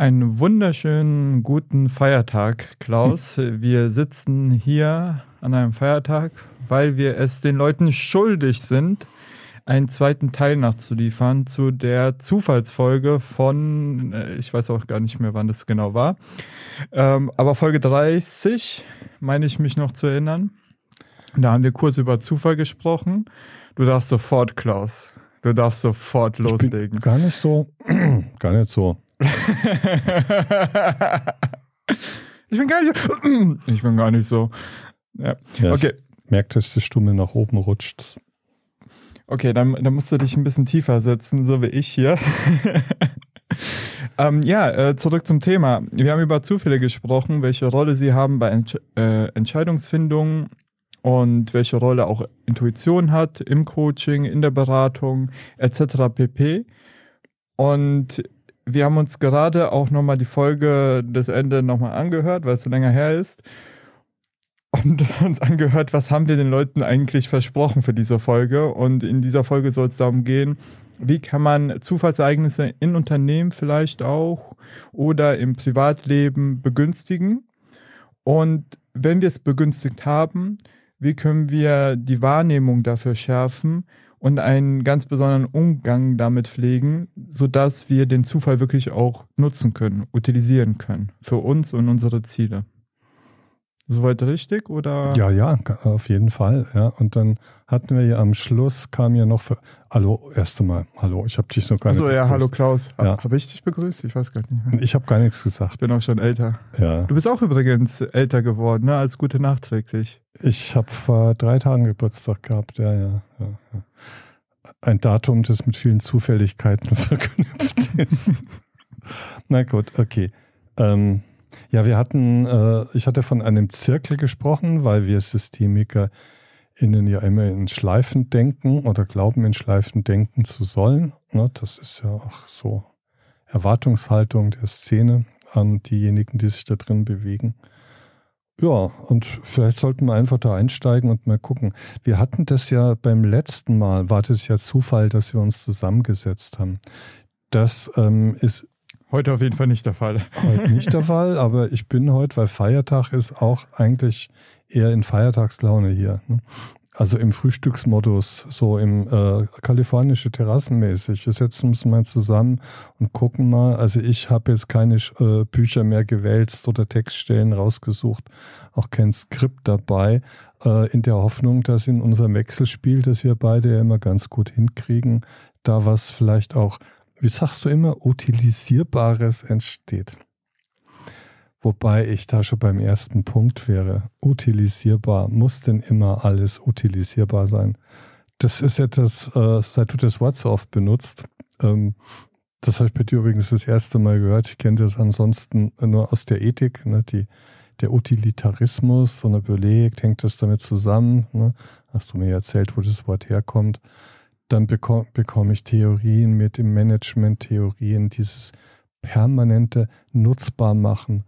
Einen wunderschönen guten Feiertag, Klaus. Wir sitzen hier an einem Feiertag, weil wir es den Leuten schuldig sind, einen zweiten Teil nachzuliefern zu der Zufallsfolge von, äh, ich weiß auch gar nicht mehr, wann das genau war, ähm, aber Folge 30, meine ich mich noch zu erinnern. Da haben wir kurz über Zufall gesprochen. Du darfst sofort, Klaus. Du darfst sofort loslegen. gar nicht so, gar nicht so. Ich bin gar nicht so. Ich bin gar nicht so. Ja. ja okay. Merkt, dass die Stimme nach oben rutscht. Okay, dann, dann musst du dich ein bisschen tiefer setzen, so wie ich hier. ähm, ja, äh, zurück zum Thema. Wir haben über Zufälle gesprochen, welche Rolle sie haben bei Entsch äh, Entscheidungsfindung und welche Rolle auch Intuition hat im Coaching, in der Beratung etc. pp. Und wir haben uns gerade auch nochmal die Folge des Ende nochmal angehört, weil es so länger her ist und uns angehört, was haben wir den Leuten eigentlich versprochen für diese Folge. Und in dieser Folge soll es darum gehen, wie kann man Zufallsereignisse in Unternehmen vielleicht auch oder im Privatleben begünstigen. Und wenn wir es begünstigt haben, wie können wir die Wahrnehmung dafür schärfen und einen ganz besonderen Umgang damit pflegen, sodass wir den Zufall wirklich auch nutzen können, utilisieren können für uns und unsere Ziele. Soweit richtig oder? Ja, ja, auf jeden Fall. Ja, und dann hatten wir ja am Schluss kam ja noch für, hallo, erst einmal, hallo, ich habe dich noch gar nicht. Achso, ja, hallo Klaus. Ja. Habe ich dich begrüßt? Ich weiß gar nicht. Mehr. Ich habe gar nichts gesagt. Ich bin auch schon älter. Ja. Du bist auch übrigens älter geworden, ne? Als gute nachträglich. Ich habe vor drei Tagen Geburtstag gehabt, ja, ja, ja. Ein Datum, das mit vielen Zufälligkeiten verknüpft ist. Na gut, okay. Ähm, ja, wir hatten, äh, ich hatte von einem Zirkel gesprochen, weil wir Systemiker innen ja immer in Schleifen denken oder glauben, in Schleifen denken zu sollen. Ne, das ist ja auch so Erwartungshaltung der Szene an diejenigen, die sich da drin bewegen. Ja, und vielleicht sollten wir einfach da einsteigen und mal gucken. Wir hatten das ja beim letzten Mal, war das ja Zufall, dass wir uns zusammengesetzt haben. Das ähm, ist Heute auf jeden Fall nicht der Fall. Heute nicht der Fall, aber ich bin heute, weil Feiertag ist, auch eigentlich eher in Feiertagslaune hier. Ne? Also im Frühstücksmodus, so im äh, kalifornische Terrassenmäßig. Wir setzen uns mal zusammen und gucken mal. Also ich habe jetzt keine äh, Bücher mehr gewälzt oder Textstellen rausgesucht, auch kein Skript dabei, äh, in der Hoffnung, dass in unserem Wechselspiel, das wir beide ja immer ganz gut hinkriegen, da was vielleicht auch wie sagst du immer, utilisierbares entsteht. Wobei ich da schon beim ersten Punkt wäre. Utilisierbar. Muss denn immer alles utilisierbar sein? Das ist etwas, äh, seit du das Wort so oft benutzt. Ähm, das habe ich bei dir übrigens das erste Mal gehört. Ich kenne das ansonsten nur aus der Ethik, ne? Die, der Utilitarismus und überlegt, hängt das damit zusammen? Ne? Hast du mir erzählt, wo das Wort herkommt? dann bekomme bekomm ich Theorien mit dem Management, Theorien, dieses permanente Nutzbarmachen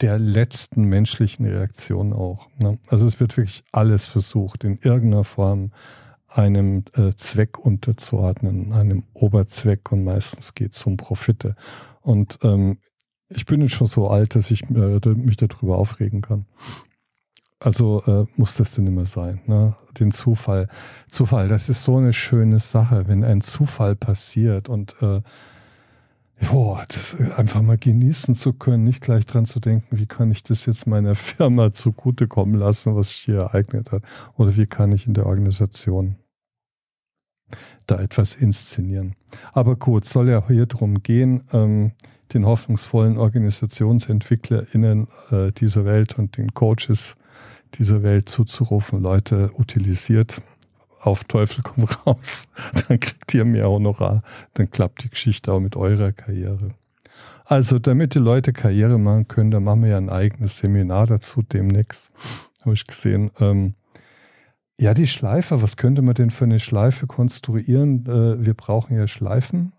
der letzten menschlichen Reaktion auch. Ne? Also es wird wirklich alles versucht, in irgendeiner Form einem äh, Zweck unterzuordnen, einem Oberzweck und meistens geht es um Profite. Und ähm, ich bin jetzt schon so alt, dass ich äh, mich darüber aufregen kann. Also äh, muss das denn immer sein, ne? Den Zufall. Zufall, das ist so eine schöne Sache, wenn ein Zufall passiert und äh, boah, das einfach mal genießen zu können, nicht gleich dran zu denken, wie kann ich das jetzt meiner Firma zugutekommen lassen, was sich hier ereignet hat, oder wie kann ich in der Organisation da etwas inszenieren. Aber gut, soll ja hier drum gehen, ähm, den hoffnungsvollen OrganisationsentwicklerInnen äh, dieser Welt und den Coaches dieser Welt zuzurufen, Leute, utilisiert auf Teufel komm raus, dann kriegt ihr mehr Honorar, dann klappt die Geschichte auch mit eurer Karriere. Also, damit die Leute Karriere machen können, da machen wir ja ein eigenes Seminar dazu demnächst, habe ich gesehen. Ähm, ja, die Schleife, was könnte man denn für eine Schleife konstruieren? Äh, wir brauchen ja Schleifen.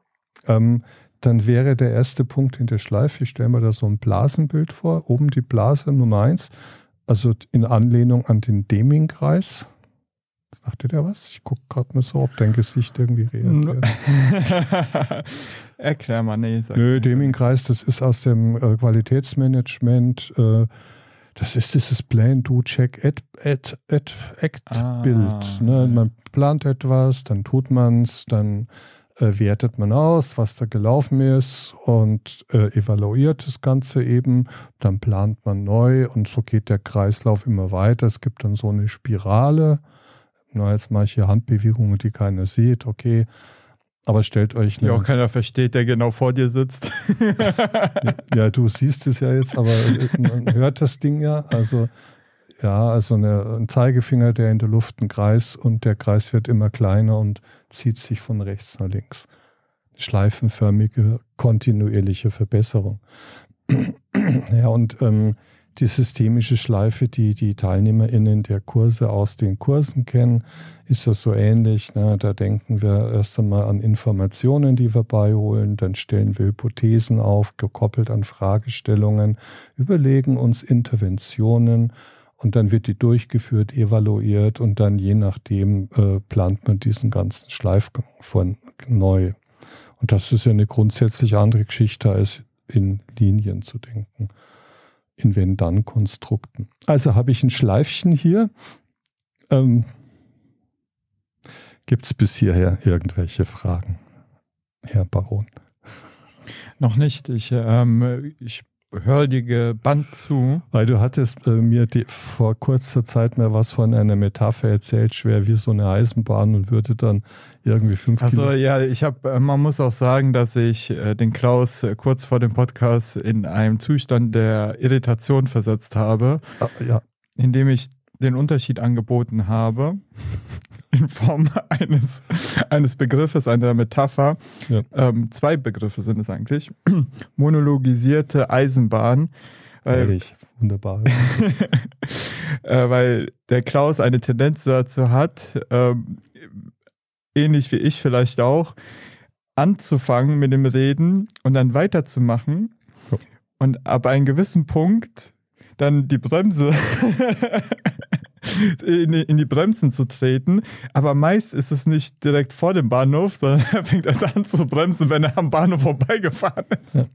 Ähm, dann wäre der erste Punkt in der Schleife, ich stelle mir da so ein Blasenbild vor, oben die Blase Nummer eins, also in Anlehnung an den Deming-Kreis. Sagte der was? Ich gucke gerade mal so, ob dein Gesicht irgendwie reagiert. Erklär mal, nee. Sag Nö, Deming-Kreis, das ist aus dem äh, Qualitätsmanagement. Äh, das ist dieses Plan, Do, Check, Add, Add, Add, Act ah, Bild. Ne? Man plant etwas, dann tut man es, dann äh, wertet man aus, was da gelaufen ist und äh, evaluiert das Ganze eben. Dann plant man neu und so geht der Kreislauf immer weiter. Es gibt dann so eine Spirale. Na, jetzt mache ich hier Handbewegungen, die keiner sieht. Okay, aber stellt euch. Eine, ja, auch keiner versteht, der genau vor dir sitzt. ja, du siehst es ja jetzt, aber man hört das Ding ja. Also, ja, also eine, ein Zeigefinger, der in der Luft ein Kreis und der Kreis wird immer kleiner und zieht sich von rechts nach links. Schleifenförmige, kontinuierliche Verbesserung. ja, und ähm, die systemische Schleife, die die TeilnehmerInnen der Kurse aus den Kursen kennen, ist das so ähnlich. Ne? Da denken wir erst einmal an Informationen, die wir beiholen, dann stellen wir Hypothesen auf, gekoppelt an Fragestellungen, überlegen uns Interventionen und dann wird die durchgeführt, evaluiert und dann je nachdem äh, plant man diesen ganzen Schleifgang von neu. Und das ist ja eine grundsätzlich andere Geschichte als in Linien zu denken in Wenn-Dann-Konstrukten. Also habe ich ein Schleifchen hier. Ähm, Gibt es bis hierher irgendwelche Fragen, Herr Baron? Noch nicht. Ich, ähm, ich hörige Band zu. Weil du hattest äh, mir die, vor kurzer Zeit mal was von einer Metapher erzählt, schwer wie so eine Eisenbahn und würde dann irgendwie fünf Also Kilo ja, ich habe, äh, man muss auch sagen, dass ich äh, den Klaus äh, kurz vor dem Podcast in einem Zustand der Irritation versetzt habe, ah, ja. indem ich den Unterschied angeboten habe in Form eines, eines Begriffes, einer Metapher. Ja. Ähm, zwei Begriffe sind es eigentlich. Monologisierte Eisenbahn. Weil, Ehrlich, wunderbar. äh, weil der Klaus eine Tendenz dazu hat, ähm, ähnlich wie ich vielleicht auch, anzufangen mit dem Reden und dann weiterzumachen. Und ab einem gewissen Punkt dann die Bremse in, in, die Bremsen zu treten. Aber meist ist es nicht direkt vor dem Bahnhof, sondern er fängt erst an zu bremsen, wenn er am Bahnhof vorbeigefahren ist. Ja.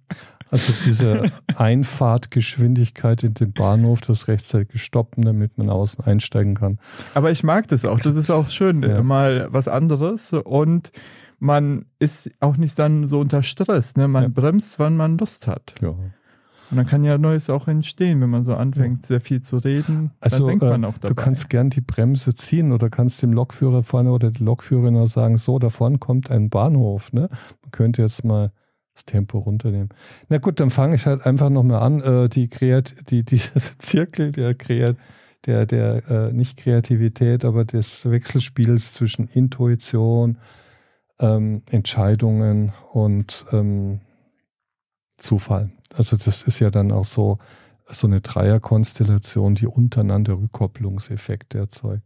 Also diese Einfahrtgeschwindigkeit in den Bahnhof, das rechtzeitig stoppen, damit man außen einsteigen kann. Aber ich mag das auch. Das ist auch schön, ja. mal was anderes und man ist auch nicht dann so unter Stress. Ne? Man ja. bremst, wann man Lust hat. Ja. Und dann kann ja Neues auch entstehen, wenn man so anfängt, sehr viel zu reden. Also, dann denkt man äh, auch dabei. Du kannst gern die Bremse ziehen oder kannst dem Lokführer vorne oder der Lokführerin auch sagen, so, da vorne kommt ein Bahnhof. Ne? Man könnte jetzt mal das Tempo runternehmen. Na gut, dann fange ich halt einfach nochmal an. Äh, die Kreat die, dieses Zirkel der Kreat der, der äh, nicht Kreativität, aber des Wechselspiels zwischen Intuition, ähm, Entscheidungen und ähm, Zufall. Also das ist ja dann auch so, so eine Dreierkonstellation, die untereinander Rückkopplungseffekte erzeugt.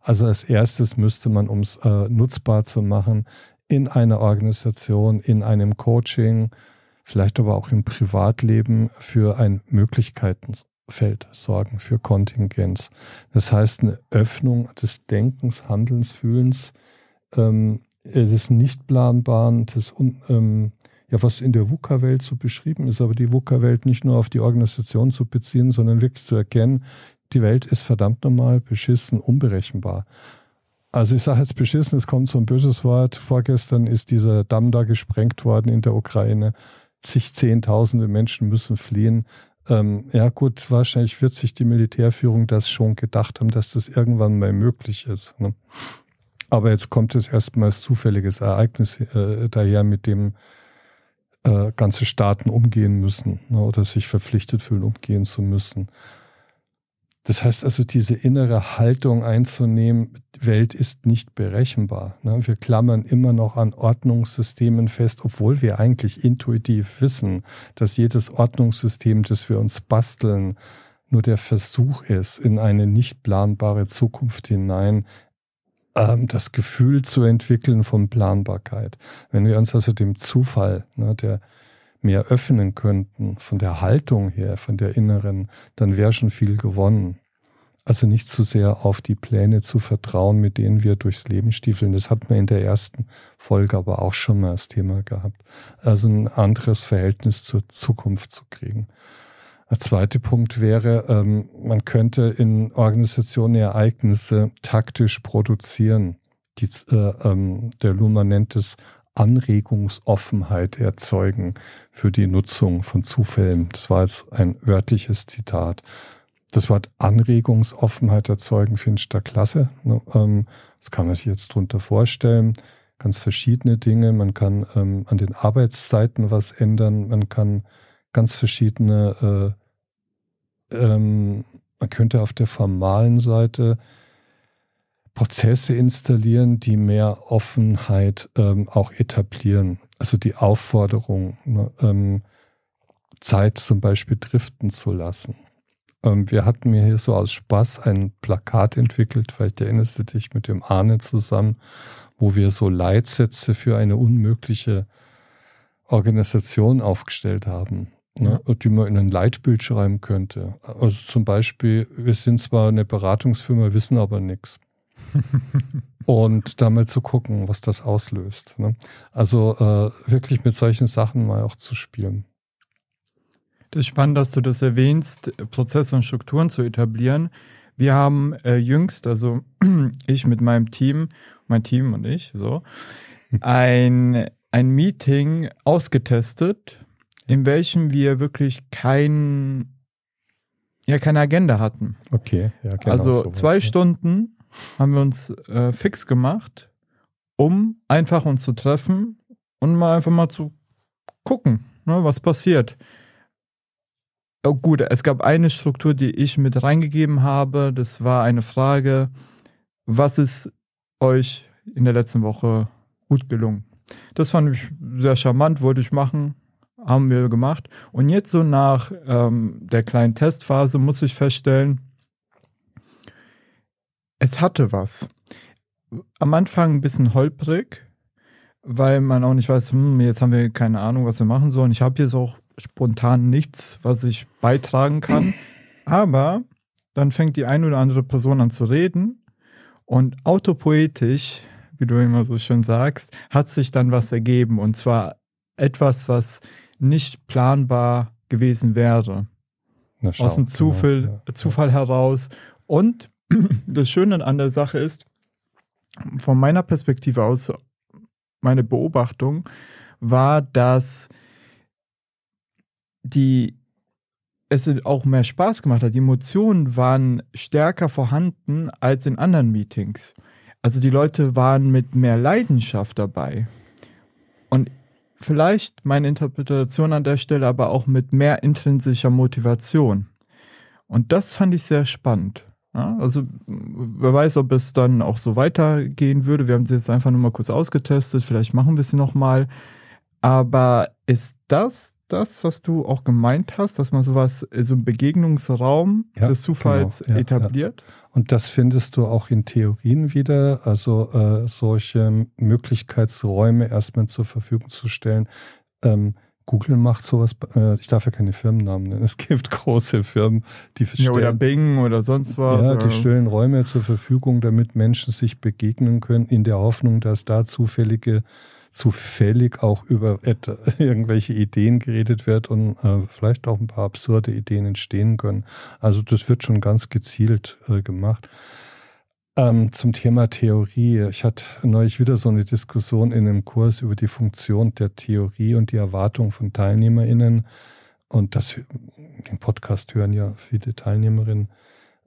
Also als erstes müsste man, um es äh, nutzbar zu machen, in einer Organisation, in einem Coaching, vielleicht aber auch im Privatleben für ein Möglichkeitenfeld sorgen, für Kontingenz. Das heißt, eine Öffnung des Denkens, Handelns, Fühlens, ähm, des Nichtplanbaren, des ähm, ja, was in der VUCA-Welt so beschrieben ist, aber die VUCA-Welt nicht nur auf die Organisation zu beziehen, sondern wirklich zu erkennen, die Welt ist verdammt normal, beschissen, unberechenbar. Also ich sage jetzt beschissen, es kommt so ein böses Wort. Vorgestern ist dieser Damm da gesprengt worden in der Ukraine. Zig Zehntausende Menschen müssen fliehen. Ähm, ja gut, wahrscheinlich wird sich die Militärführung das schon gedacht haben, dass das irgendwann mal möglich ist. Ne? Aber jetzt kommt es erstmal als zufälliges Ereignis äh, daher, mit dem äh, ganze Staaten umgehen müssen ne, oder sich verpflichtet fühlen, umgehen zu müssen. Das heißt also, diese innere Haltung einzunehmen, die Welt ist nicht berechenbar. Ne? Wir klammern immer noch an Ordnungssystemen fest, obwohl wir eigentlich intuitiv wissen, dass jedes Ordnungssystem, das wir uns basteln, nur der Versuch ist, in eine nicht planbare Zukunft hinein das Gefühl zu entwickeln von Planbarkeit. Wenn wir uns also dem Zufall, ne, der mehr öffnen könnten, von der Haltung her, von der inneren, dann wäre schon viel gewonnen. Also nicht zu sehr auf die Pläne zu vertrauen, mit denen wir durchs Leben stiefeln. Das hat man in der ersten Folge aber auch schon mal als Thema gehabt. Also ein anderes Verhältnis zur Zukunft zu kriegen. Der zweite Punkt wäre, ähm, man könnte in Organisationen Ereignisse taktisch produzieren. Die, äh, ähm, der Luhmann nennt es Anregungsoffenheit erzeugen für die Nutzung von Zufällen. Das war jetzt ein wörtliches Zitat. Das Wort Anregungsoffenheit erzeugen finde ich da klasse. Ne? Ähm, das kann man sich jetzt drunter vorstellen. Ganz verschiedene Dinge. Man kann ähm, an den Arbeitszeiten was ändern. Man kann ganz verschiedene, äh, ähm, man könnte auf der formalen Seite Prozesse installieren, die mehr Offenheit ähm, auch etablieren. Also die Aufforderung, ne, ähm, Zeit zum Beispiel driften zu lassen. Ähm, wir hatten mir hier so aus Spaß ein Plakat entwickelt, vielleicht erinnerst du dich mit dem Arne zusammen, wo wir so Leitsätze für eine unmögliche Organisation aufgestellt haben. Ne, die man in ein Leitbild schreiben könnte. Also zum Beispiel, wir sind zwar eine Beratungsfirma, wissen aber nichts. und damit zu gucken, was das auslöst. Ne? Also äh, wirklich mit solchen Sachen mal auch zu spielen. Das ist spannend, dass du das erwähnst, Prozesse und Strukturen zu etablieren. Wir haben äh, jüngst, also ich mit meinem Team, mein Team und ich, so, ein, ein Meeting ausgetestet, in welchem wir wirklich kein, ja, keine Agenda hatten. Okay, ja, genau Also sowas, zwei ja. Stunden haben wir uns äh, fix gemacht, um einfach uns zu treffen und mal einfach mal zu gucken, ne, was passiert. Oh, gut, es gab eine Struktur, die ich mit reingegeben habe. Das war eine Frage, was ist euch in der letzten Woche gut gelungen? Das fand ich sehr charmant, wollte ich machen, haben wir gemacht. Und jetzt so nach ähm, der kleinen Testphase muss ich feststellen, es hatte was. Am Anfang ein bisschen holprig, weil man auch nicht weiß, hm, jetzt haben wir keine Ahnung, was wir machen sollen. Ich habe jetzt auch spontan nichts, was ich beitragen kann. Aber dann fängt die eine oder andere Person an zu reden und autopoetisch, wie du immer so schön sagst, hat sich dann was ergeben. Und zwar etwas, was nicht planbar gewesen wäre. Schau, Aus dem Zufall, genau, ja. Zufall heraus. Und das Schöne an der Sache ist, von meiner Perspektive aus, meine Beobachtung war, dass die es auch mehr Spaß gemacht hat. Die Emotionen waren stärker vorhanden als in anderen Meetings. Also die Leute waren mit mehr Leidenschaft dabei. Und vielleicht meine Interpretation an der Stelle aber auch mit mehr intrinsischer Motivation. Und das fand ich sehr spannend. Ja, also wer weiß, ob es dann auch so weitergehen würde. Wir haben sie jetzt einfach nur mal kurz ausgetestet. Vielleicht machen wir sie nochmal. Aber ist das das, was du auch gemeint hast, dass man sowas, so einen Begegnungsraum ja, des Zufalls genau, ja, etabliert? Ja. Und das findest du auch in Theorien wieder, also äh, solche Möglichkeitsräume erstmal zur Verfügung zu stellen. Ähm, Google macht sowas, äh, ich darf ja keine Firmennamen nennen. Es gibt große Firmen, die stellen, ja, oder Bing oder sonst was. Ja, die stellen Räume zur Verfügung, damit Menschen sich begegnen können, in der Hoffnung, dass da zufällige zufällig auch über irgendwelche Ideen geredet wird und äh, vielleicht auch ein paar absurde Ideen entstehen können. Also das wird schon ganz gezielt äh, gemacht. Ähm, zum Thema Theorie. Ich hatte neulich wieder so eine Diskussion in einem Kurs über die Funktion der Theorie und die Erwartung von TeilnehmerInnen. Und das, den Podcast hören ja viele Teilnehmerinnen,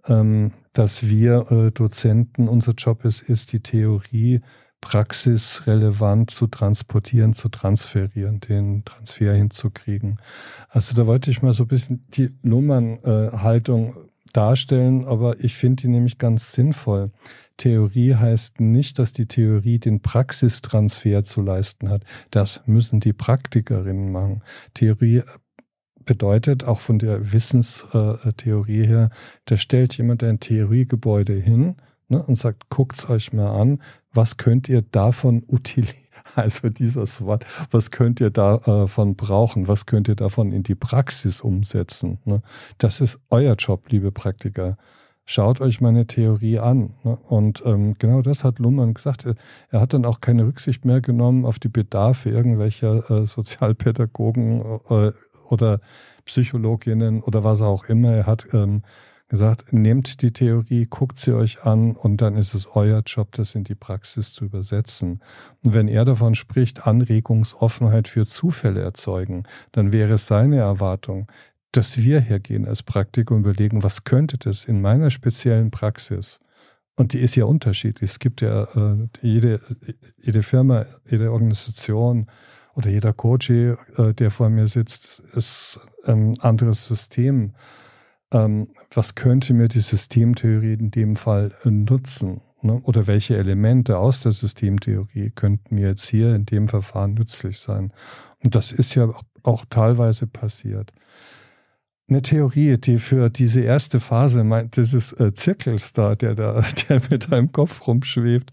ähm, dass wir äh, Dozenten, unser Job ist, ist die Theorie praxisrelevant zu transportieren, zu transferieren, den Transfer hinzukriegen. Also da wollte ich mal so ein bisschen die Nummernhaltung darstellen, aber ich finde die nämlich ganz sinnvoll. Theorie heißt nicht, dass die Theorie den Praxistransfer zu leisten hat. Das müssen die Praktikerinnen machen. Theorie bedeutet auch von der Wissenstheorie her, da stellt jemand ein Theoriegebäude hin ne, und sagt, guckt's euch mal an, was könnt ihr davon utilisieren? Also dieses Wort, was könnt ihr davon äh, brauchen? Was könnt ihr davon in die Praxis umsetzen? Ne? Das ist euer Job, liebe Praktiker. schaut euch meine Theorie an. Ne? Und ähm, genau das hat Luhmann gesagt. Er hat dann auch keine Rücksicht mehr genommen auf die Bedarfe irgendwelcher äh, Sozialpädagogen äh, oder Psychologinnen oder was auch immer. Er hat ähm, gesagt, nehmt die Theorie, guckt sie euch an und dann ist es euer Job, das in die Praxis zu übersetzen. Und wenn er davon spricht, Anregungsoffenheit für Zufälle erzeugen, dann wäre es seine Erwartung, dass wir hergehen als Praktiker und überlegen, was könnte das in meiner speziellen Praxis? Und die ist ja unterschiedlich. Es gibt ja äh, jede, jede Firma, jede Organisation oder jeder Coach, äh, der vor mir sitzt, ist ein anderes System. Ähm, was könnte mir die Systemtheorie in dem Fall nutzen? Ne? Oder welche Elemente aus der Systemtheorie könnten mir jetzt hier in dem Verfahren nützlich sein? Und das ist ja auch teilweise passiert eine Theorie, die für diese erste Phase dieses äh, Zirkels da, der da, der mit deinem Kopf rumschwebt,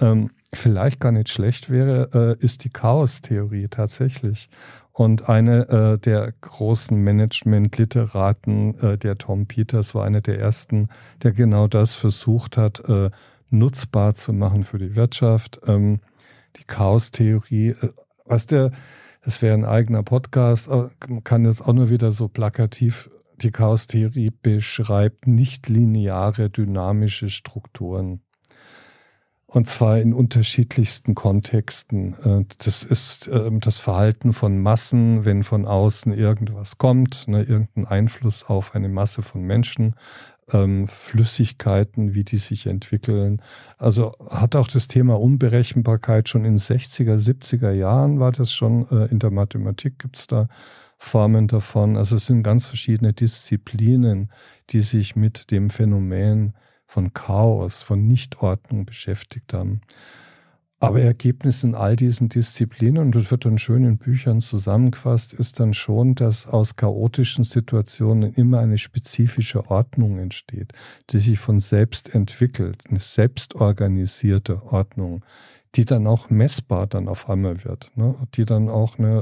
ähm, vielleicht gar nicht schlecht wäre, äh, ist die Chaos-Theorie tatsächlich. Und eine äh, der großen Management-Literaten, äh, der Tom Peters, war einer der ersten, der genau das versucht hat, äh, nutzbar zu machen für die Wirtschaft. Ähm, die Chaos-Theorie, äh, was der das wäre ein eigener Podcast. Man kann jetzt auch nur wieder so plakativ die Chaos-Theorie beschreibt nicht lineare dynamische Strukturen. Und zwar in unterschiedlichsten Kontexten. Äh, das ist ähm, das Verhalten von Massen, wenn von außen irgendwas kommt, ne, irgendein Einfluss auf eine Masse von Menschen ähm, Flüssigkeiten, wie die sich entwickeln. Also hat auch das Thema Unberechenbarkeit schon in 60er, 70er Jahren war das schon, äh, in der Mathematik gibt es da Formen davon. Also es sind ganz verschiedene Disziplinen, die sich mit dem Phänomen von Chaos, von Nichtordnung beschäftigt haben. Aber Ergebnis in all diesen Disziplinen, und das wird dann schön in Büchern zusammengefasst, ist dann schon, dass aus chaotischen Situationen immer eine spezifische Ordnung entsteht, die sich von selbst entwickelt, eine selbstorganisierte Ordnung, die dann auch messbar dann auf einmal wird, ne? die dann auch eine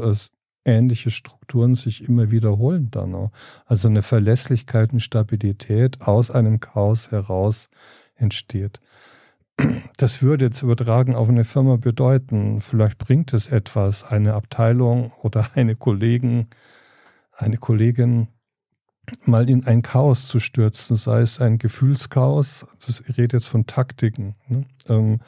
ähnliche Strukturen sich immer wiederholen dann auch. Also eine Verlässlichkeit und Stabilität aus einem Chaos heraus entsteht das würde jetzt übertragen auf eine Firma bedeuten, vielleicht bringt es etwas, eine Abteilung oder eine Kollegen, eine Kollegin mal in ein Chaos zu stürzen, sei es ein Gefühlschaos, das ich rede jetzt von Taktiken, ne? ähm,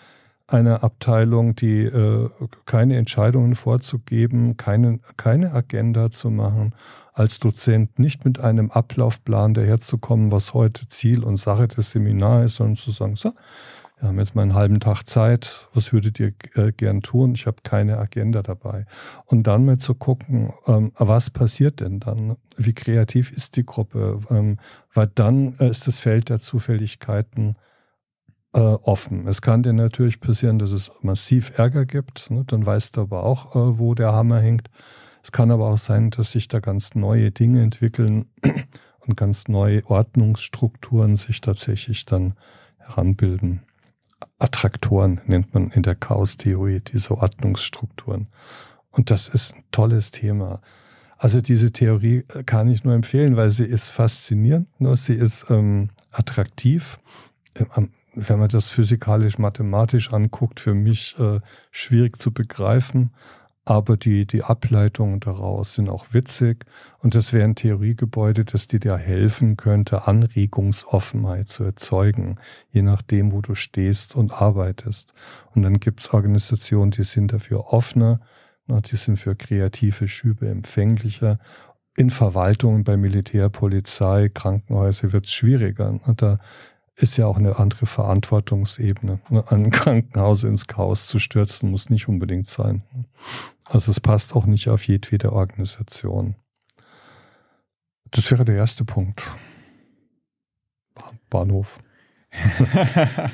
eine Abteilung, die äh, keine Entscheidungen vorzugeben, keine, keine Agenda zu machen, als Dozent nicht mit einem Ablaufplan daherzukommen, was heute Ziel und Sache des Seminars ist, sondern zu sagen, so, wir haben jetzt mal einen halben Tag Zeit, was würdet ihr äh, gern tun? Ich habe keine Agenda dabei. Und dann mal zu gucken, ähm, was passiert denn dann? Wie kreativ ist die Gruppe? Ähm, weil dann äh, ist das Feld der Zufälligkeiten äh, offen. Es kann dir natürlich passieren, dass es massiv Ärger gibt. Ne? Dann weißt du aber auch, äh, wo der Hammer hängt. Es kann aber auch sein, dass sich da ganz neue Dinge entwickeln und ganz neue Ordnungsstrukturen sich tatsächlich dann heranbilden. Attraktoren nennt man in der Chaos-Theorie, diese Ordnungsstrukturen. Und das ist ein tolles Thema. Also diese Theorie kann ich nur empfehlen, weil sie ist faszinierend, nur sie ist ähm, attraktiv. Ähm, wenn man das physikalisch-mathematisch anguckt, für mich äh, schwierig zu begreifen. Aber die, die Ableitungen daraus sind auch witzig. Und das wäre ein Theoriegebäude, das dir da helfen könnte, Anregungsoffenheit zu erzeugen, je nachdem, wo du stehst und arbeitest. Und dann gibt es Organisationen, die sind dafür offener, die sind für kreative Schübe empfänglicher. In Verwaltungen, bei Militär, Polizei, Krankenhäuser wird es schwieriger. Da ist ja auch eine andere Verantwortungsebene. Ein Krankenhaus ins Chaos zu stürzen, muss nicht unbedingt sein. Also es passt auch nicht auf jedwede Organisation. Das wäre der erste Punkt. Bahnhof.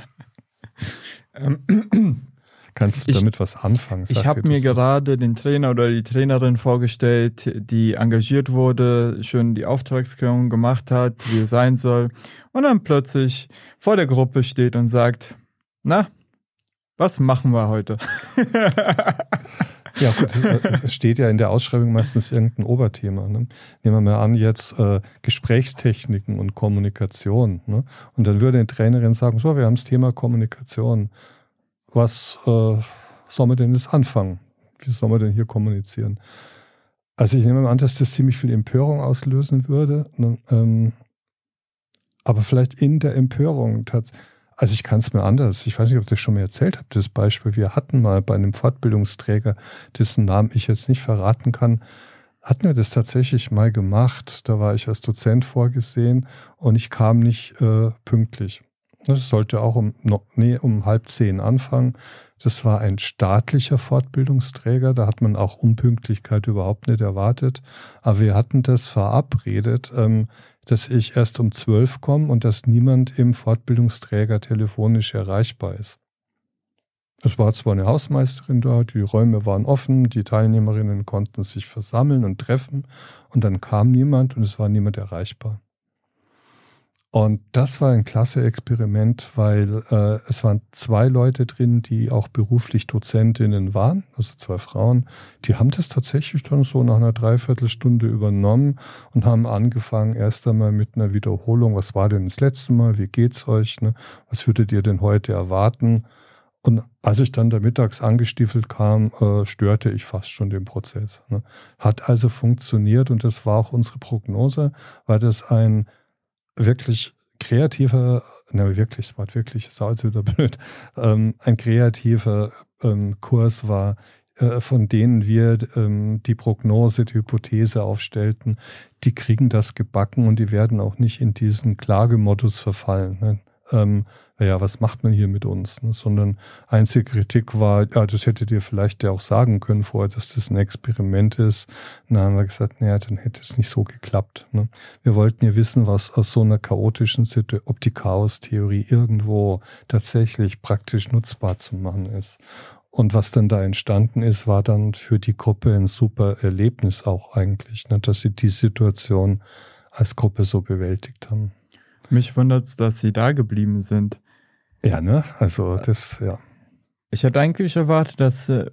Kannst du ich, damit was anfangen? ich habe mir gerade den Trainer oder die Trainerin vorgestellt, die engagiert wurde, schon die Auftragsklärung gemacht hat, wie es sein soll, und dann plötzlich vor der Gruppe steht und sagt, na, was machen wir heute? Ja, gut, es steht ja in der Ausschreibung meistens irgendein Oberthema. Ne? Nehmen wir mal an, jetzt äh, Gesprächstechniken und Kommunikation. Ne? Und dann würde eine Trainerin sagen, so, wir haben das Thema Kommunikation. Was äh, soll man denn jetzt anfangen? Wie soll man denn hier kommunizieren? Also ich nehme an, dass das ziemlich viel Empörung auslösen würde. Ne? Ähm, aber vielleicht in der Empörung tatsächlich also ich kann es mir anders. Ich weiß nicht, ob ich das schon mal erzählt habe, das Beispiel. Wir hatten mal bei einem Fortbildungsträger, dessen Namen ich jetzt nicht verraten kann, hatten wir das tatsächlich mal gemacht. Da war ich als Dozent vorgesehen und ich kam nicht äh, pünktlich. Das sollte auch um, nee, um halb zehn anfangen. Das war ein staatlicher Fortbildungsträger. Da hat man auch Unpünktlichkeit überhaupt nicht erwartet. Aber wir hatten das verabredet. Ähm, dass ich erst um zwölf komme und dass niemand im Fortbildungsträger telefonisch erreichbar ist. Es war zwar eine Hausmeisterin da, die Räume waren offen, die Teilnehmerinnen konnten sich versammeln und treffen und dann kam niemand und es war niemand erreichbar. Und das war ein klasse Experiment, weil äh, es waren zwei Leute drin, die auch beruflich Dozentinnen waren, also zwei Frauen. Die haben das tatsächlich dann so nach einer Dreiviertelstunde übernommen und haben angefangen erst einmal mit einer Wiederholung. Was war denn das letzte Mal? Wie geht's euch? Ne? Was würdet ihr denn heute erwarten? Und als ich dann da mittags angestiefelt kam, äh, störte ich fast schon den Prozess. Ne? Hat also funktioniert und das war auch unsere Prognose, weil das ein wirklich kreativer, ne, wirklich, es war wirklich, ist jetzt wieder blöd, ähm, ein kreativer ähm, Kurs war, äh, von denen wir ähm, die Prognose, die Hypothese aufstellten, die kriegen das gebacken und die werden auch nicht in diesen Klagemodus verfallen. Ne? Ähm, naja, was macht man hier mit uns? Ne? Sondern einzige Kritik war, ja, das hättet ihr vielleicht ja auch sagen können vorher, dass das ein Experiment ist. Und dann haben wir gesagt, naja, dann hätte es nicht so geklappt. Ne? Wir wollten ja wissen, was aus so einer chaotischen Situation, ob die Chaos-Theorie irgendwo tatsächlich praktisch nutzbar zu machen ist. Und was dann da entstanden ist, war dann für die Gruppe ein super Erlebnis auch eigentlich, ne, dass sie die Situation als Gruppe so bewältigt haben. Mich wundert es, dass sie da geblieben sind. Ja, ne? Also das, ja. Ich hätte eigentlich erwartet, dass äh,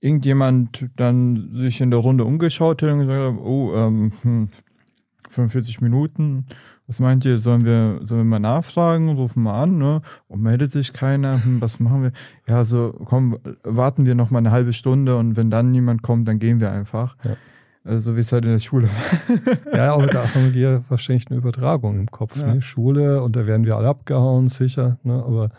irgendjemand dann sich in der Runde umgeschaut hat und gesagt hat, oh, ähm, hm, 45 Minuten, was meint ihr, sollen wir, sollen wir mal nachfragen, rufen mal an, ne? Und meldet sich keiner, hm, was machen wir? Ja, so, komm, warten wir noch mal eine halbe Stunde und wenn dann niemand kommt, dann gehen wir einfach. Ja. Also wie es halt in der Schule war. ja, aber da haben wir wahrscheinlich eine Übertragung im Kopf. Ja. Ne? Schule und da werden wir alle abgehauen, sicher. Ne? Aber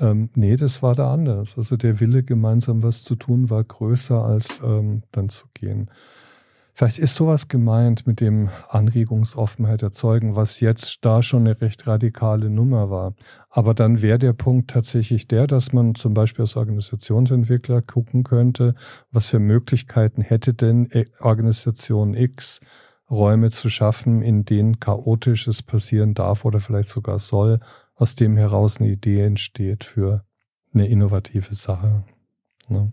ähm, nee, das war da anders. Also der Wille, gemeinsam was zu tun, war größer als ähm, dann zu gehen. Vielleicht ist sowas gemeint mit dem Anregungsoffenheit erzeugen, was jetzt da schon eine recht radikale Nummer war. Aber dann wäre der Punkt tatsächlich der, dass man zum Beispiel als Organisationsentwickler gucken könnte, was für Möglichkeiten hätte denn Organisation X, Räume zu schaffen, in denen chaotisches passieren darf oder vielleicht sogar soll, aus dem heraus eine Idee entsteht für eine innovative Sache. Ne?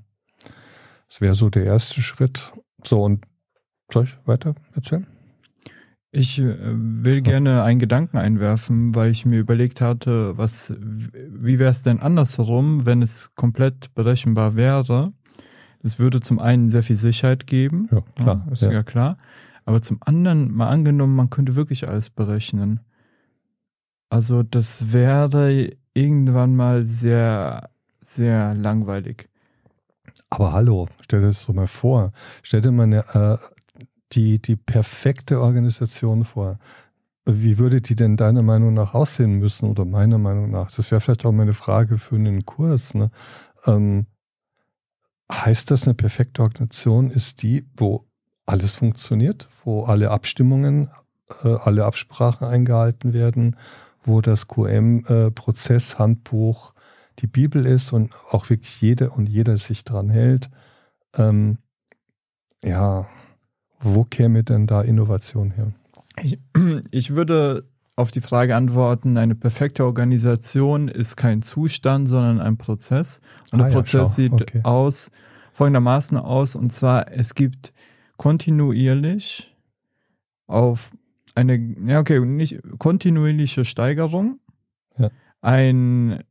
Das wäre so der erste Schritt. So, und soll ich weiter erzählen? Ich äh, will gerne einen Gedanken einwerfen, weil ich mir überlegt hatte, was, wie wäre es denn andersherum, wenn es komplett berechenbar wäre? Es würde zum einen sehr viel Sicherheit geben, ja, klar, ja, ist ja. ja klar. Aber zum anderen, mal angenommen, man könnte wirklich alles berechnen. Also das wäre irgendwann mal sehr, sehr langweilig. Aber hallo, stell dir das so mal vor. Stell dir mal eine äh, die, die perfekte Organisation vor. Wie würde die denn deiner Meinung nach aussehen müssen oder meiner Meinung nach? Das wäre vielleicht auch mal eine Frage für einen Kurs. Ne? Ähm, heißt das, eine perfekte Organisation ist die, wo alles funktioniert, wo alle Abstimmungen, äh, alle Absprachen eingehalten werden, wo das QM-Prozesshandbuch äh, die Bibel ist und auch wirklich jeder und jeder sich dran hält? Ähm, ja, wo käme denn da Innovation her? Ich, ich würde auf die Frage antworten, eine perfekte Organisation ist kein Zustand, sondern ein Prozess. Und ah, der Prozess ja, sieht okay. aus, folgendermaßen aus, und zwar, es gibt kontinuierlich auf eine, ja, okay, nicht kontinuierliche Steigerung, ja. ein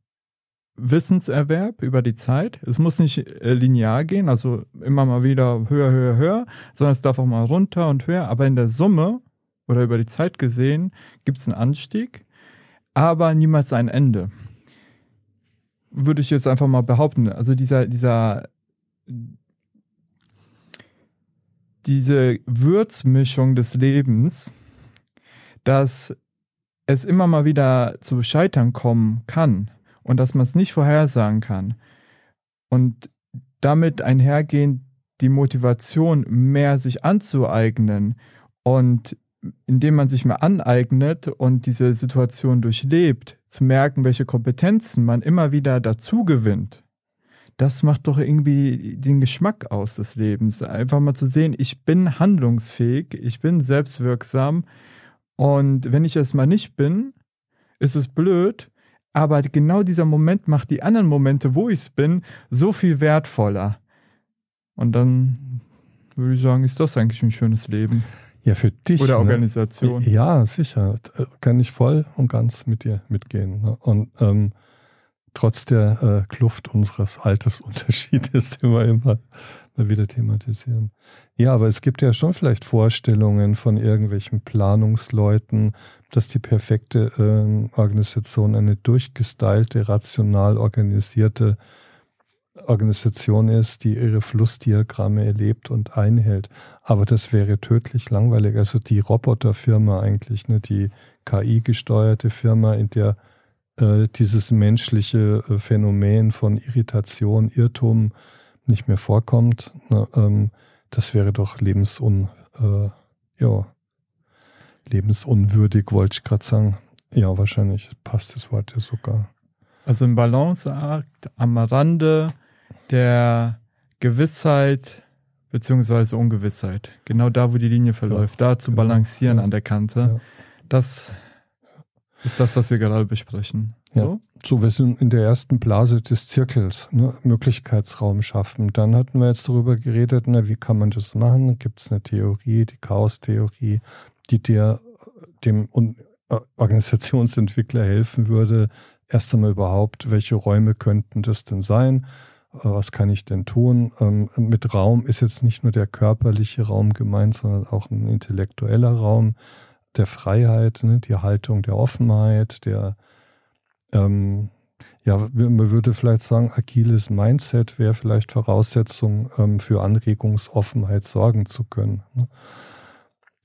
Wissenserwerb über die Zeit. Es muss nicht äh, linear gehen, also immer mal wieder höher, höher, höher, sondern es darf auch mal runter und höher. Aber in der Summe oder über die Zeit gesehen gibt es einen Anstieg, aber niemals ein Ende. Würde ich jetzt einfach mal behaupten. Also dieser, dieser, diese Würzmischung des Lebens, dass es immer mal wieder zu Scheitern kommen kann und dass man es nicht vorhersagen kann. Und damit einhergehend die Motivation, mehr sich anzueignen und indem man sich mehr aneignet und diese Situation durchlebt, zu merken, welche Kompetenzen man immer wieder dazu gewinnt, das macht doch irgendwie den Geschmack aus des Lebens. Einfach mal zu sehen, ich bin handlungsfähig, ich bin selbstwirksam und wenn ich es mal nicht bin, ist es blöd, aber genau dieser Moment macht die anderen Momente, wo ich es bin, so viel wertvoller. Und dann würde ich sagen, ist das eigentlich ein schönes Leben. Ja, für dich. Oder ne? Organisation. Ne? Ja, sicher. Kann ich voll und ganz mit dir mitgehen. Ne? Und ähm, trotz der äh, Kluft unseres Altersunterschiedes, den wir immer mal wieder thematisieren. Ja, aber es gibt ja schon vielleicht Vorstellungen von irgendwelchen Planungsleuten, dass die perfekte äh, Organisation eine durchgestylte, rational organisierte Organisation ist, die ihre Flussdiagramme erlebt und einhält. Aber das wäre tödlich langweilig. Also die Roboterfirma eigentlich, ne, die KI-gesteuerte Firma, in der äh, dieses menschliche äh, Phänomen von Irritation, Irrtum nicht mehr vorkommt, ne, ähm, das wäre doch lebensun, äh, ja, lebensunwürdig, wollte ich gerade sagen. Ja, wahrscheinlich passt das Wort ja sogar. Also ein Balanceakt am Rande der Gewissheit beziehungsweise Ungewissheit. Genau da, wo die Linie verläuft, ja, da zu genau. balancieren ja. an der Kante. Ja. Das ist das, was wir gerade besprechen. So? So, wir sind in der ersten Blase des Zirkels, ne? Möglichkeitsraum schaffen. Dann hatten wir jetzt darüber geredet, ne, wie kann man das machen? Gibt es eine Theorie, die Chaos-Theorie, die dir dem Organisationsentwickler helfen würde, erst einmal überhaupt, welche Räume könnten das denn sein? Äh, was kann ich denn tun? Ähm, mit Raum ist jetzt nicht nur der körperliche Raum gemeint, sondern auch ein intellektueller Raum der Freiheit, ne? die Haltung der Offenheit, der, ähm, ja, man würde vielleicht sagen, agiles Mindset wäre vielleicht Voraussetzung ähm, für Anregungsoffenheit sorgen zu können. Ne?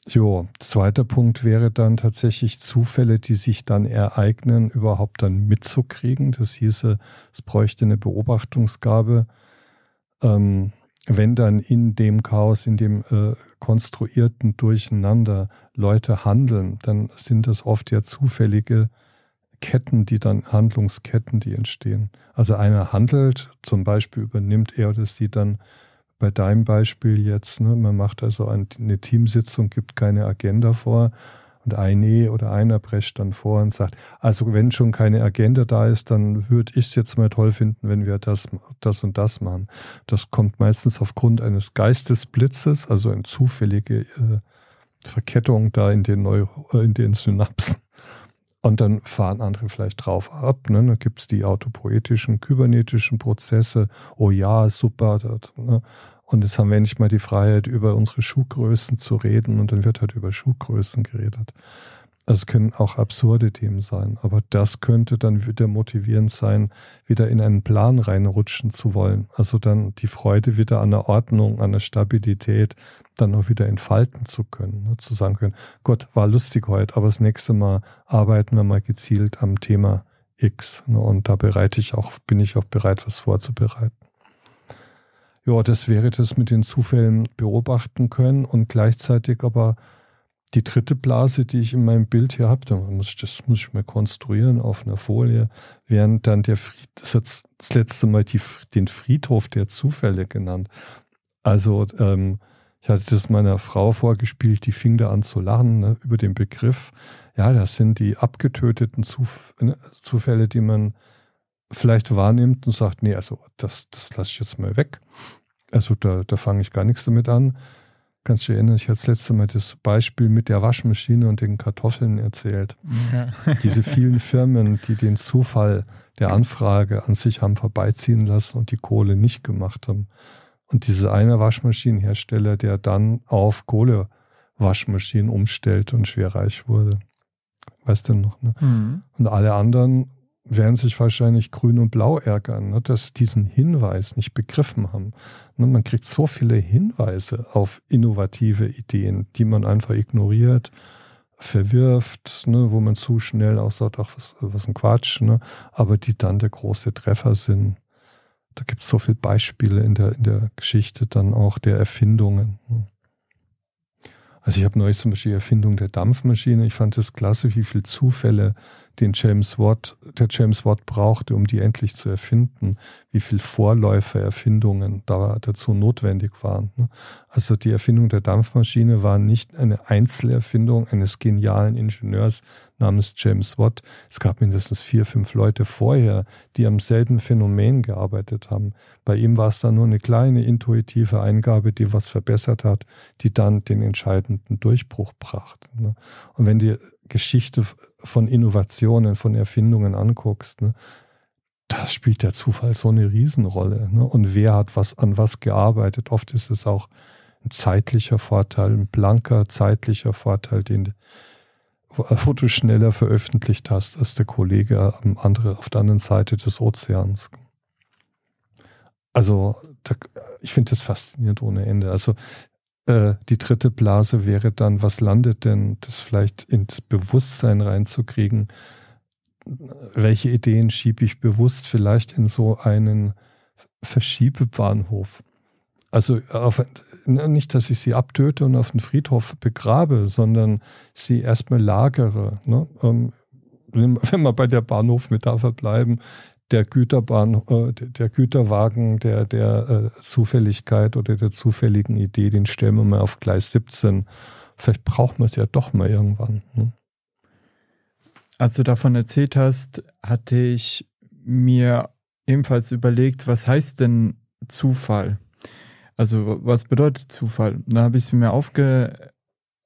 Jo, zweiter Punkt wäre dann tatsächlich Zufälle, die sich dann ereignen, überhaupt dann mitzukriegen. Das hieße, es bräuchte eine Beobachtungsgabe. Ähm, wenn dann in dem Chaos, in dem äh, konstruierten Durcheinander Leute handeln, dann sind das oft ja zufällige Ketten, die dann Handlungsketten, die entstehen. Also einer handelt, zum Beispiel übernimmt er oder sie dann bei deinem Beispiel jetzt, ne, man macht also eine Teamsitzung, gibt keine Agenda vor und eine oder einer prescht dann vor und sagt, also wenn schon keine Agenda da ist, dann würde ich es jetzt mal toll finden, wenn wir das, das und das machen. Das kommt meistens aufgrund eines Geistesblitzes, also eine zufällige äh, Verkettung da in den, Neuro, äh, in den Synapsen. Und dann fahren andere vielleicht drauf ab. Ne? Dann gibt es die autopoetischen, kybernetischen Prozesse. Oh ja, super. Das, ne? Und jetzt haben wir endlich mal die Freiheit, über unsere Schuhgrößen zu reden. Und dann wird halt über Schuhgrößen geredet. Es können auch absurde Themen sein, aber das könnte dann wieder motivierend sein, wieder in einen Plan reinrutschen zu wollen. Also dann die Freude wieder an der Ordnung, an der Stabilität, dann auch wieder entfalten zu können. Ne? Zu sagen können, Gott, war lustig heute, aber das nächste Mal arbeiten wir mal gezielt am Thema X. Ne? Und da bereite ich auch, bin ich auch bereit, was vorzubereiten. Ja, das wäre das mit den Zufällen beobachten können und gleichzeitig aber die dritte Blase, die ich in meinem Bild hier habe, muss ich, das muss ich mal konstruieren auf einer Folie, während dann der Fried, das hat das letzte Mal die, den Friedhof der Zufälle genannt. Also ähm, ich hatte das meiner Frau vorgespielt, die fing da an zu lachen ne, über den Begriff. Ja, das sind die abgetöteten Zuf ne, Zufälle, die man vielleicht wahrnimmt und sagt, nee, also das, das lasse ich jetzt mal weg. Also da, da fange ich gar nichts damit an. Kannst du dich erinnern, ich hatte das letzte Mal das Beispiel mit der Waschmaschine und den Kartoffeln erzählt. Ja. Diese vielen Firmen, die den Zufall der Anfrage an sich haben vorbeiziehen lassen und die Kohle nicht gemacht haben. Und dieser eine Waschmaschinenhersteller, der dann auf Kohlewaschmaschinen umstellt und schwer reich wurde. Weißt du noch, ne? Mhm. Und alle anderen werden sich wahrscheinlich grün und blau ärgern, ne, dass diesen Hinweis nicht begriffen haben. Ne, man kriegt so viele Hinweise auf innovative Ideen, die man einfach ignoriert, verwirft, ne, wo man zu schnell auch sagt, ach, was, was ein Quatsch, ne, aber die dann der große Treffer sind. Da gibt es so viele Beispiele in der, in der Geschichte dann auch der Erfindungen. Ne. Also ich habe neulich zum Beispiel die Erfindung der Dampfmaschine. Ich fand es klasse, wie viele Zufälle den James Watt, der James Watt brauchte, um die endlich zu erfinden, wie viel Vorläufererfindungen da dazu notwendig waren. Ne? Also die Erfindung der Dampfmaschine war nicht eine Einzelerfindung eines genialen Ingenieurs namens James Watt. Es gab mindestens vier, fünf Leute vorher, die am selben Phänomen gearbeitet haben. Bei ihm war es dann nur eine kleine intuitive Eingabe, die was verbessert hat, die dann den entscheidenden Durchbruch brachte. Ne? Und wenn die Geschichte von Innovationen, von Erfindungen anguckst, ne, da spielt der Zufall so eine Riesenrolle. Ne? Und wer hat was an was gearbeitet? Oft ist es auch ein zeitlicher Vorteil, ein blanker zeitlicher Vorteil, den wo du schneller veröffentlicht hast als der Kollege am andere, auf der anderen Seite des Ozeans. Also da, ich finde das faszinierend ohne Ende. Also äh, die dritte Blase wäre dann, was landet denn, das vielleicht ins Bewusstsein reinzukriegen? Welche Ideen schiebe ich bewusst vielleicht in so einen Verschiebebahnhof? Also auf, nicht, dass ich sie abtöte und auf den Friedhof begrabe, sondern sie erstmal lagere. Ne? Ähm, wenn wir bei der Bahnhofmetapher bleiben, der Güterbahn, äh, der Güterwagen der, der äh, Zufälligkeit oder der zufälligen Idee, den stellen wir mal auf Gleis 17. Vielleicht braucht man es ja doch mal irgendwann. Ne? Als du davon erzählt hast, hatte ich mir ebenfalls überlegt, was heißt denn Zufall? Also was bedeutet Zufall? Da habe ich es mir aufge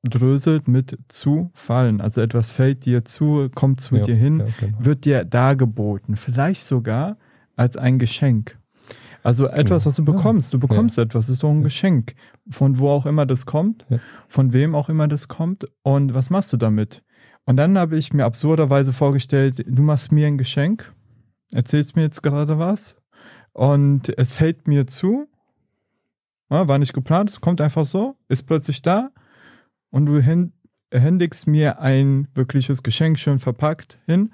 dröselt mit zu fallen. Also etwas fällt dir zu, kommt zu ja, dir hin, ja, genau. wird dir dargeboten. Vielleicht sogar als ein Geschenk. Also etwas, was du bekommst. Du bekommst ja. etwas, ist doch ein Geschenk. Von wo auch immer das kommt, von wem auch immer das kommt. Und was machst du damit? Und dann habe ich mir absurderweise vorgestellt, du machst mir ein Geschenk, erzählst mir jetzt gerade was und es fällt mir zu. war nicht geplant, es kommt einfach so, ist plötzlich da und du händigst mir ein wirkliches Geschenk schön verpackt hin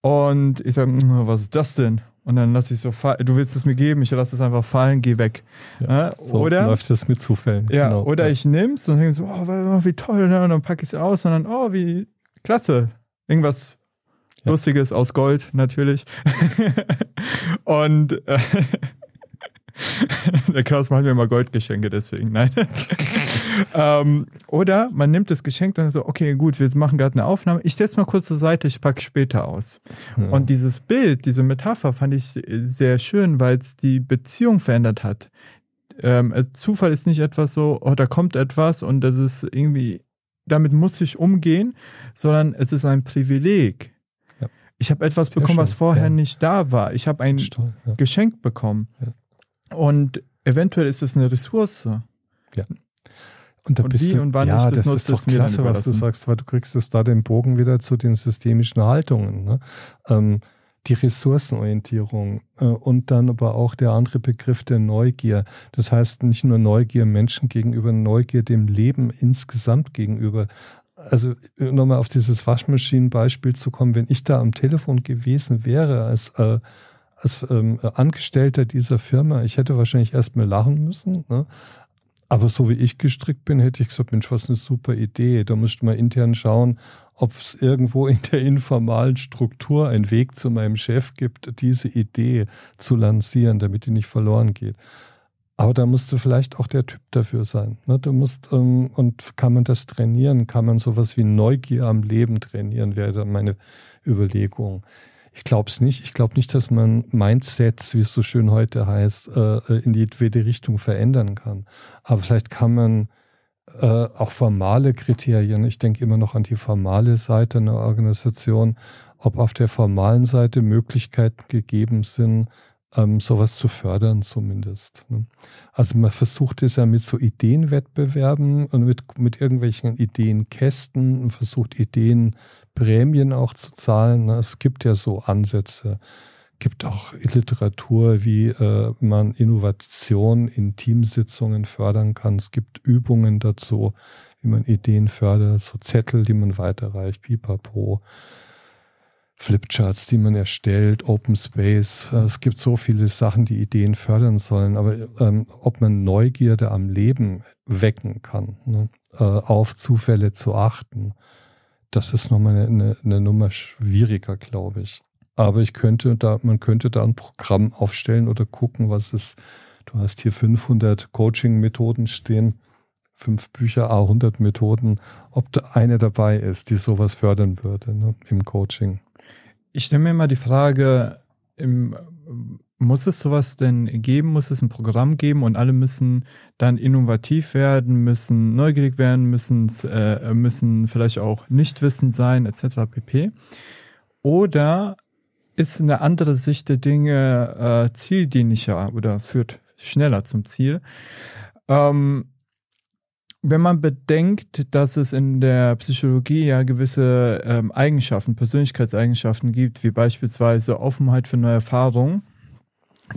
und ich sage, hm, was ist das denn? Und dann lasse ich so fallen. Du willst es mir geben, ich lasse es einfach fallen, geh weg. Ja, so oder läuft es mit Zufällen. Ja, genau. oder ich nehme es und denke so, oh, wie toll, ne? und dann packe ich es aus und dann, oh, wie klasse. Irgendwas ja. Lustiges aus Gold, natürlich. und äh, der Klaus macht mir immer Goldgeschenke, deswegen, nein. ähm, oder man nimmt das Geschenk und so, okay, gut, wir machen gerade eine Aufnahme. Ich es mal kurz zur Seite, ich packe später aus. Ja. Und dieses Bild, diese Metapher fand ich sehr schön, weil es die Beziehung verändert hat. Ähm, Zufall ist nicht etwas so, oh, da kommt etwas und das ist irgendwie, damit muss ich umgehen, sondern es ist ein Privileg. Ja. Ich habe etwas Sehr bekommen, schön. was vorher ja. nicht da war. Ich habe ein toll, Geschenk bekommen. Und eventuell ist es eine Ressource. Ja. Und, da und bist wie du, und wann ja, ich das, das nutze, ist doch klasse, was du sagst, weil du kriegst es da den Bogen wieder zu den systemischen Haltungen. Ne? Ähm, die Ressourcenorientierung äh, und dann aber auch der andere Begriff der Neugier. Das heißt nicht nur Neugier Menschen gegenüber, Neugier dem Leben insgesamt gegenüber. Also nochmal auf dieses Waschmaschinenbeispiel zu kommen, wenn ich da am Telefon gewesen wäre als, äh, als ähm, Angestellter dieser Firma, ich hätte wahrscheinlich erstmal lachen müssen. Ne? Aber so wie ich gestrickt bin, hätte ich gesagt, Mensch, was eine super Idee. Da müsste man intern schauen, ob es irgendwo in der informalen Struktur einen Weg zu meinem Chef gibt, diese Idee zu lancieren, damit die nicht verloren geht. Aber da musste vielleicht auch der Typ dafür sein. Ne? Du musst, ähm, und kann man das trainieren? Kann man sowas wie Neugier am Leben trainieren, wäre dann meine Überlegung. Ich glaube es nicht. Ich glaube nicht, dass man Mindsets, wie es so schön heute heißt, äh, in jedwede Richtung verändern kann. Aber vielleicht kann man äh, auch formale Kriterien. Ich denke immer noch an die formale Seite einer Organisation, ob auf der formalen Seite Möglichkeiten gegeben sind, ähm, sowas zu fördern zumindest. Ne? Also man versucht es ja mit so Ideenwettbewerben und mit, mit irgendwelchen Ideenkästen und versucht Ideenprämien auch zu zahlen. Ne? Es gibt ja so Ansätze. gibt auch Literatur, wie äh, man Innovation in Teamsitzungen fördern kann. Es gibt Übungen dazu, wie man Ideen fördert, so Zettel, die man weiterreicht, pipapo. Flipcharts, die man erstellt, Open Space. Äh, es gibt so viele Sachen, die Ideen fördern sollen. Aber ähm, ob man Neugierde am Leben wecken kann, ne, äh, auf Zufälle zu achten, das ist nochmal eine, eine, eine Nummer schwieriger, glaube ich. Aber ich könnte da, man könnte da ein Programm aufstellen oder gucken, was ist. Du hast hier 500 Coaching-Methoden stehen, fünf Bücher, A100 Methoden, ob da eine dabei ist, die sowas fördern würde ne, im Coaching. Ich stelle mir mal die Frage, im, muss es sowas denn geben? Muss es ein Programm geben und alle müssen dann innovativ werden, müssen neugierig werden, müssen, äh, müssen vielleicht auch nicht wissend sein, etc. pp. Oder ist eine andere Sicht der Dinge äh, zieldienlicher oder führt schneller zum Ziel? Ähm, wenn man bedenkt, dass es in der Psychologie ja gewisse ähm, Eigenschaften, Persönlichkeitseigenschaften gibt, wie beispielsweise Offenheit für neue Erfahrungen,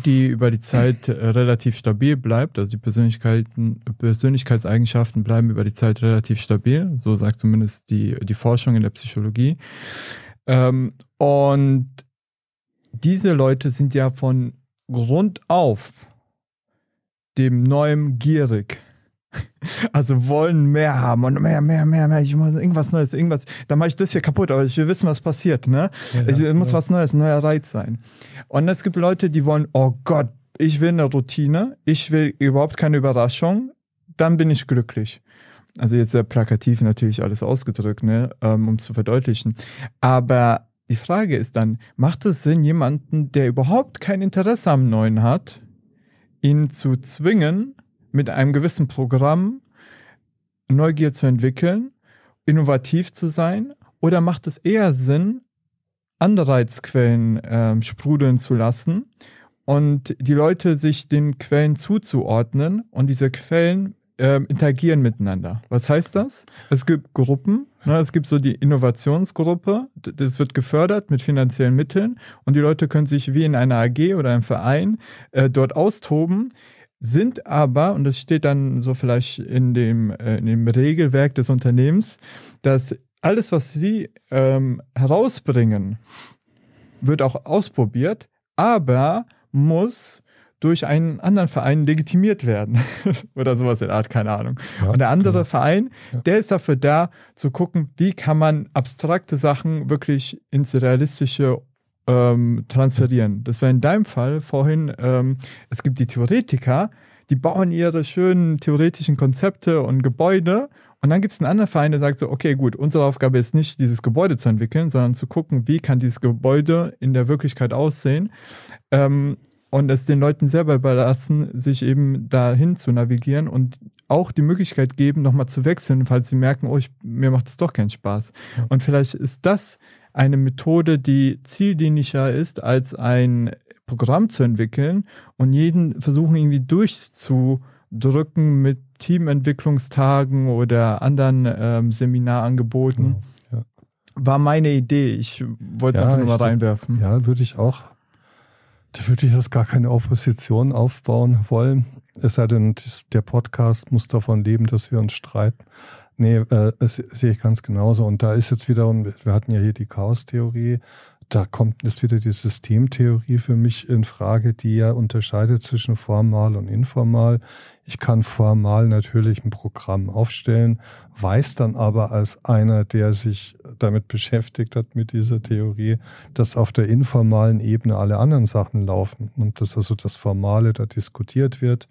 die über die Zeit äh, relativ stabil bleibt, also die Persönlichkeiten, Persönlichkeitseigenschaften bleiben über die Zeit relativ stabil, so sagt zumindest die, die Forschung in der Psychologie. Ähm, und diese Leute sind ja von Grund auf dem Neuem gierig also wollen mehr haben und mehr, mehr, mehr, mehr. Ich muss irgendwas Neues, irgendwas. Dann mache ich das hier kaputt, aber ich will wissen, was passiert. Ne? Ja, es muss ja. was Neues, ein neuer Reiz sein. Und es gibt Leute, die wollen, oh Gott, ich will eine Routine, ich will überhaupt keine Überraschung, dann bin ich glücklich. Also jetzt sehr plakativ natürlich alles ausgedrückt, ne, ähm, um zu verdeutlichen. Aber die Frage ist dann, macht es Sinn, jemanden, der überhaupt kein Interesse am Neuen hat, ihn zu zwingen, mit einem gewissen Programm Neugier zu entwickeln, innovativ zu sein? Oder macht es eher Sinn, Anreizquellen äh, sprudeln zu lassen und die Leute sich den Quellen zuzuordnen und diese Quellen äh, interagieren miteinander. Was heißt das? Es gibt Gruppen, ne, es gibt so die Innovationsgruppe, das wird gefördert mit finanziellen Mitteln und die Leute können sich wie in einer AG oder einem Verein äh, dort austoben sind aber, und das steht dann so vielleicht in dem, äh, in dem Regelwerk des Unternehmens, dass alles, was sie ähm, herausbringen, wird auch ausprobiert, aber muss durch einen anderen Verein legitimiert werden. Oder sowas in der Art, keine Ahnung. Ja, und der andere genau. Verein, ja. der ist dafür da, zu gucken, wie kann man abstrakte Sachen wirklich ins Realistische ähm, transferieren. Das wäre in deinem Fall vorhin, ähm, es gibt die Theoretiker, die bauen ihre schönen theoretischen Konzepte und Gebäude und dann gibt es einen anderen Verein, der sagt so, okay, gut, unsere Aufgabe ist nicht, dieses Gebäude zu entwickeln, sondern zu gucken, wie kann dieses Gebäude in der Wirklichkeit aussehen ähm, und es den Leuten selber überlassen, sich eben dahin zu navigieren und auch die Möglichkeit geben, nochmal zu wechseln, falls sie merken, oh, ich, mir macht es doch keinen Spaß. Und vielleicht ist das eine Methode, die zieldienlicher ist, als ein Programm zu entwickeln und jeden versuchen irgendwie durchzudrücken mit Teamentwicklungstagen oder anderen ähm, Seminarangeboten. Ja, ja. War meine Idee. Ich wollte es ja, einfach nur mal reinwerfen. Ja, würde ich auch. Da würde ich jetzt gar keine Opposition aufbauen wollen. Es sei denn, der Podcast muss davon leben, dass wir uns streiten. Nee, äh, das sehe ich ganz genauso. Und da ist jetzt wiederum, wir hatten ja hier die Chaos-Theorie, da kommt jetzt wieder die Systemtheorie für mich in Frage, die ja unterscheidet zwischen formal und informal. Ich kann formal natürlich ein Programm aufstellen, weiß dann aber als einer, der sich damit beschäftigt hat mit dieser Theorie, dass auf der informalen Ebene alle anderen Sachen laufen und dass also das Formale da diskutiert wird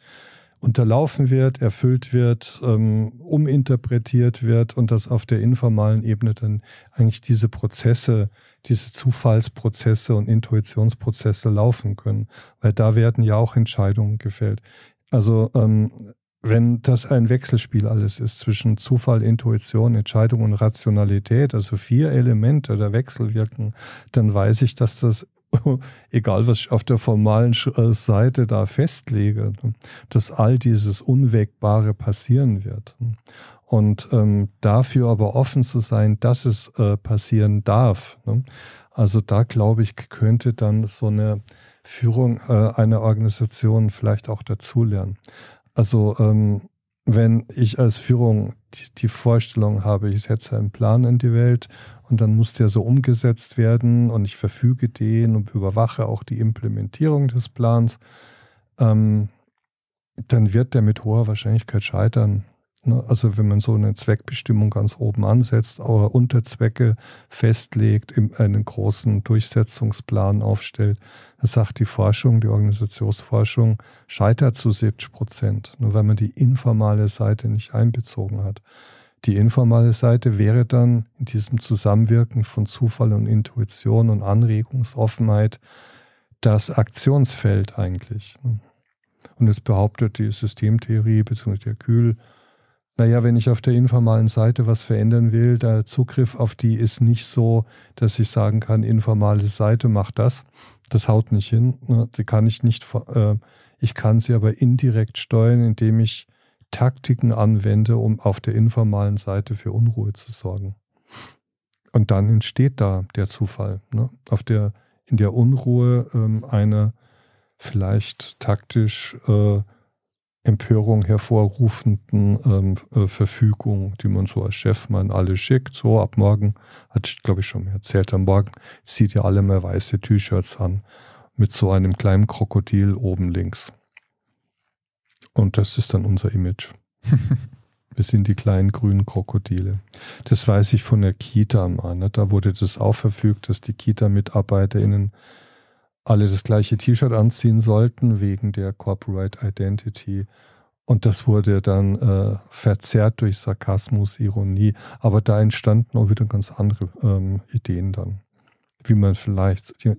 unterlaufen wird, erfüllt wird, ähm, uminterpretiert wird und dass auf der informalen Ebene dann eigentlich diese Prozesse, diese Zufallsprozesse und Intuitionsprozesse laufen können, weil da werden ja auch Entscheidungen gefällt. Also ähm, wenn das ein Wechselspiel alles ist zwischen Zufall, Intuition, Entscheidung und Rationalität, also vier Elemente der Wechselwirken, dann weiß ich, dass das, egal was ich auf der formalen äh, Seite da festlege, dass all dieses Unwägbare passieren wird. Und ähm, dafür aber offen zu sein, dass es äh, passieren darf. Ne? Also da glaube ich, könnte dann so eine Führung äh, einer Organisation vielleicht auch dazulernen. Also ähm, wenn ich als Führung die, Vorstellung habe, ich setze einen Plan in die Welt und dann muss der so umgesetzt werden und ich verfüge den und überwache auch die Implementierung des Plans, ähm, dann wird der mit hoher Wahrscheinlichkeit scheitern. Ne? Also wenn man so eine Zweckbestimmung ganz oben ansetzt, aber Unterzwecke festlegt, einen großen Durchsetzungsplan aufstellt, dann sagt die Forschung, die Organisationsforschung, scheitert zu 70 Prozent, nur weil man die informale Seite nicht einbezogen hat. Die informale Seite wäre dann in diesem Zusammenwirken von Zufall und Intuition und Anregungsoffenheit das Aktionsfeld eigentlich. Ne? Und jetzt behauptet die Systemtheorie bzw. der Kühl, naja, wenn ich auf der informalen Seite was verändern will, der Zugriff auf die ist nicht so, dass ich sagen kann, informale Seite macht das. Das haut nicht hin. Ne? Die kann ich nicht, äh, ich kann sie aber indirekt steuern, indem ich Taktiken anwende, um auf der informalen Seite für Unruhe zu sorgen. Und dann entsteht da der Zufall. Ne? Auf der, in der Unruhe ähm, eine vielleicht taktisch äh, Empörung hervorrufenden ähm, äh, Verfügung, die man so als Chef mal alle schickt. So ab morgen, hat ich glaube ich schon erzählt, am Morgen zieht ihr alle mal weiße T-Shirts an mit so einem kleinen Krokodil oben links. Und das ist dann unser Image. Wir sind die kleinen grünen Krokodile. Das weiß ich von der Kita mal. Ne? Da wurde das auch verfügt, dass die Kita-MitarbeiterInnen alle das gleiche T-Shirt anziehen sollten wegen der Corporate Identity. Und das wurde dann äh, verzerrt durch Sarkasmus, Ironie. Aber da entstanden auch wieder ganz andere ähm, Ideen dann, wie man vielleicht die,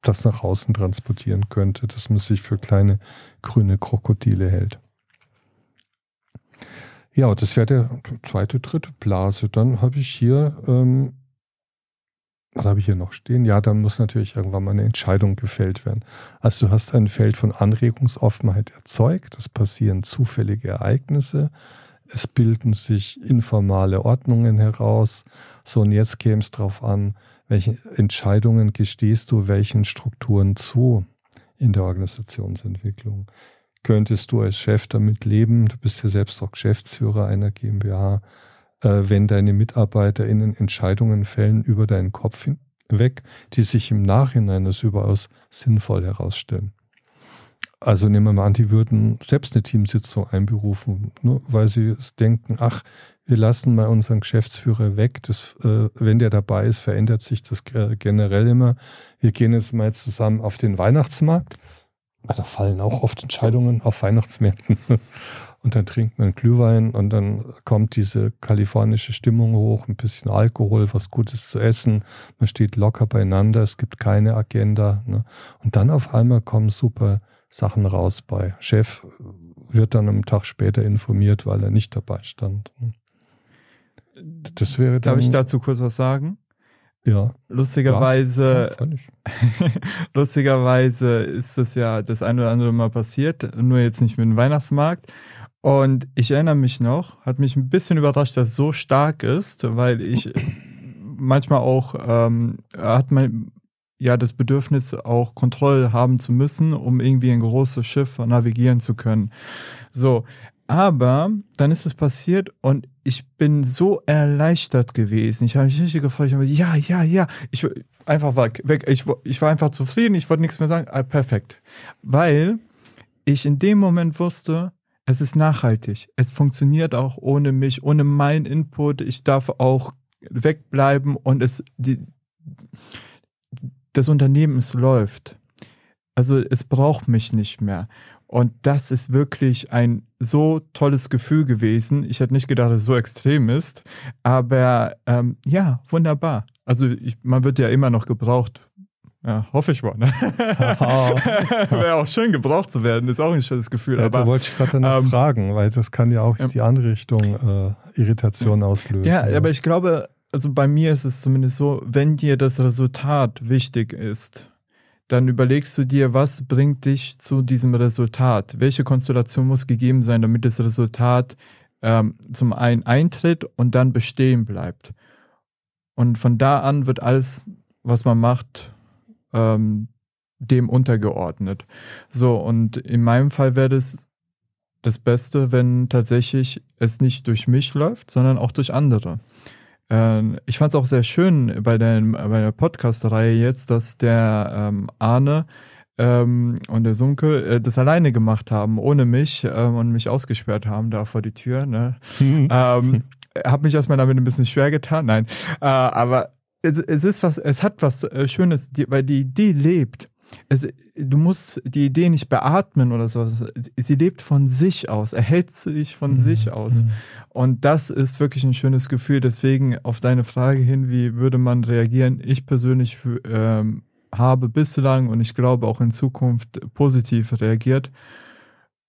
das nach außen transportieren könnte, dass man sich für kleine grüne Krokodile hält. Ja, das wäre der zweite, dritte Blase. Dann habe ich hier ähm, was habe ich hier noch stehen? Ja, dann muss natürlich irgendwann mal eine Entscheidung gefällt werden. Also du hast ein Feld von Anregungsoffenheit erzeugt, es passieren zufällige Ereignisse, es bilden sich informale Ordnungen heraus. So, und jetzt käme es darauf an, welche Entscheidungen gestehst du welchen Strukturen zu in der Organisationsentwicklung. Könntest du als Chef damit leben, du bist ja selbst auch Geschäftsführer einer GmbH, wenn deine MitarbeiterInnen Entscheidungen fällen über deinen Kopf hinweg, die sich im Nachhinein als überaus sinnvoll herausstellen. Also nehmen wir mal an, die würden selbst eine Teamsitzung einberufen, nur weil sie denken, ach, wir lassen mal unseren Geschäftsführer weg. Das, äh, wenn der dabei ist, verändert sich das generell immer. Wir gehen jetzt mal zusammen auf den Weihnachtsmarkt. Da fallen auch oft Entscheidungen auf Weihnachtsmärkten und dann trinkt man Glühwein und dann kommt diese kalifornische Stimmung hoch, ein bisschen Alkohol, was Gutes zu essen, man steht locker beieinander, es gibt keine Agenda. Ne? Und dann auf einmal kommen super Sachen raus bei. Chef wird dann einen Tag später informiert, weil er nicht dabei stand. Ne? Das wäre dann, Darf ich dazu kurz was sagen? Ja. Lustigerweise, ja, lustigerweise ist das ja das ein oder andere Mal passiert, nur jetzt nicht mit dem Weihnachtsmarkt. Und ich erinnere mich noch, hat mich ein bisschen überrascht, dass es so stark ist, weil ich manchmal auch ähm, hat man ja das Bedürfnis, auch Kontrolle haben zu müssen, um irgendwie ein großes Schiff navigieren zu können. So, aber dann ist es passiert und ich bin so erleichtert gewesen. Ich habe mich richtig gefreut. Ich habe ja, ja, ja. Ich einfach war weg. Ich, ich war einfach zufrieden. Ich wollte nichts mehr sagen. Ah, perfekt. Weil ich in dem Moment wusste, es ist nachhaltig. Es funktioniert auch ohne mich, ohne meinen Input. Ich darf auch wegbleiben und es, die, das Unternehmen, es läuft. Also es braucht mich nicht mehr. Und das ist wirklich ein so tolles Gefühl gewesen. Ich hätte nicht gedacht, dass es so extrem ist. Aber ähm, ja, wunderbar. Also ich, man wird ja immer noch gebraucht Ja, hoffe ich mal. Ne? Wäre auch schön, gebraucht zu werden, ist auch ein schönes Gefühl. Ja, aber, da wollte ich gerade danach ähm, fragen, weil das kann ja auch in die andere Richtung äh, Irritation auslösen. Ja, ja, aber ich glaube, also bei mir ist es zumindest so, wenn dir das Resultat wichtig ist, dann überlegst du dir, was bringt dich zu diesem Resultat? Welche Konstellation muss gegeben sein, damit das Resultat ähm, zum einen eintritt und dann bestehen bleibt? Und von da an wird alles, was man macht, ähm, dem untergeordnet. So, und in meinem Fall wäre das das Beste, wenn tatsächlich es nicht durch mich läuft, sondern auch durch andere. Ähm, ich fand es auch sehr schön bei, der, bei der Podcast-Reihe jetzt, dass der ähm, Arne ähm, und der Sunke äh, das alleine gemacht haben, ohne mich ähm, und mich ausgesperrt haben da vor die Tür. Ne? Mhm. Ähm, hab mich erstmal damit ein bisschen schwer getan, nein. Äh, aber es, es, ist was, es hat was äh, Schönes, weil die Idee lebt. Es, du musst die Idee nicht beatmen oder sowas. Sie lebt von sich aus, erhält sich von mhm. sich aus. Mhm. Und das ist wirklich ein schönes Gefühl. Deswegen auf deine Frage hin, wie würde man reagieren? Ich persönlich ähm, habe bislang und ich glaube auch in Zukunft positiv reagiert.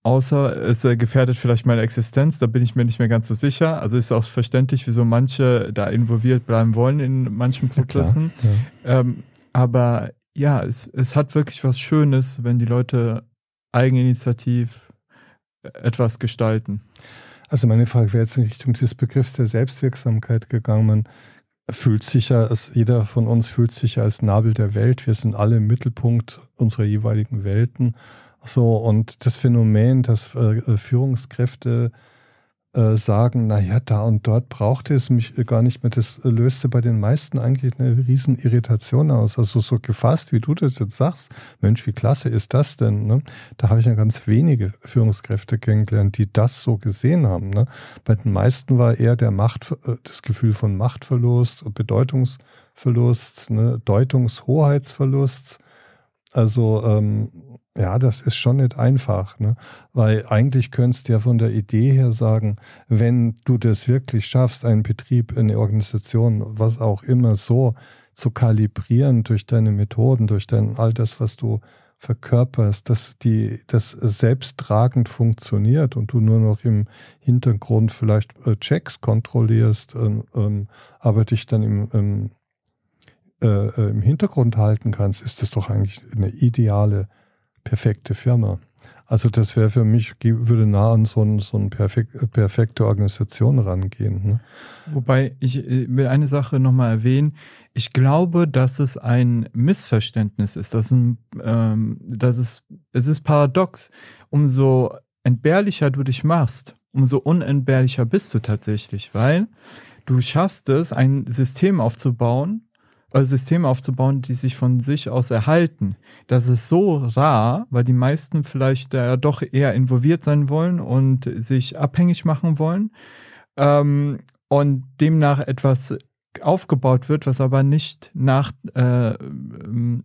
Außer es gefährdet vielleicht meine Existenz, da bin ich mir nicht mehr ganz so sicher. Also ist auch verständlich, wieso manche da involviert bleiben wollen in manchen Prozessen. Ja. Ähm, aber ja, es, es hat wirklich was Schönes, wenn die Leute eigeninitiativ etwas gestalten. Also meine Frage wäre jetzt in Richtung des Begriffs der Selbstwirksamkeit gegangen. Man fühlt sich ja, jeder von uns fühlt sich ja als Nabel der Welt. Wir sind alle im Mittelpunkt unserer jeweiligen Welten so, und das Phänomen, dass äh, Führungskräfte äh, sagen, naja, da und dort brauchte es mich gar nicht mehr, das löste bei den meisten eigentlich eine riesen Irritation aus. Also so gefasst, wie du das jetzt sagst, Mensch, wie klasse ist das denn? Ne? Da habe ich ja ganz wenige Führungskräfte kennengelernt, die das so gesehen haben. Ne? Bei den meisten war eher der Macht, äh, das Gefühl von Machtverlust, Bedeutungsverlust, ne? Deutungshoheitsverlust. Also ähm, ja, das ist schon nicht einfach, ne? weil eigentlich könntest du ja von der Idee her sagen, wenn du das wirklich schaffst, einen Betrieb, eine Organisation, was auch immer so zu kalibrieren durch deine Methoden, durch dein all das, was du verkörperst, dass die das selbsttragend funktioniert und du nur noch im Hintergrund vielleicht äh, Checks kontrollierst, ähm, ähm, aber dich dann im, ähm, äh, äh, im Hintergrund halten kannst, ist das doch eigentlich eine ideale perfekte Firma. Also das wäre für mich, würde nah an so, ein, so eine perfekt, perfekte Organisation rangehen. Ne? Wobei ich äh, will eine Sache nochmal erwähnen. Ich glaube, dass es ein Missverständnis ist. Dass, ein, ähm, dass es, es ist paradox. Umso entbehrlicher du dich machst, umso unentbehrlicher bist du tatsächlich, weil du schaffst es, ein System aufzubauen, äh, Systeme aufzubauen, die sich von sich aus erhalten. Das ist so rar, weil die meisten vielleicht äh, doch eher involviert sein wollen und sich abhängig machen wollen ähm, und demnach etwas aufgebaut wird, was aber nicht nach, äh,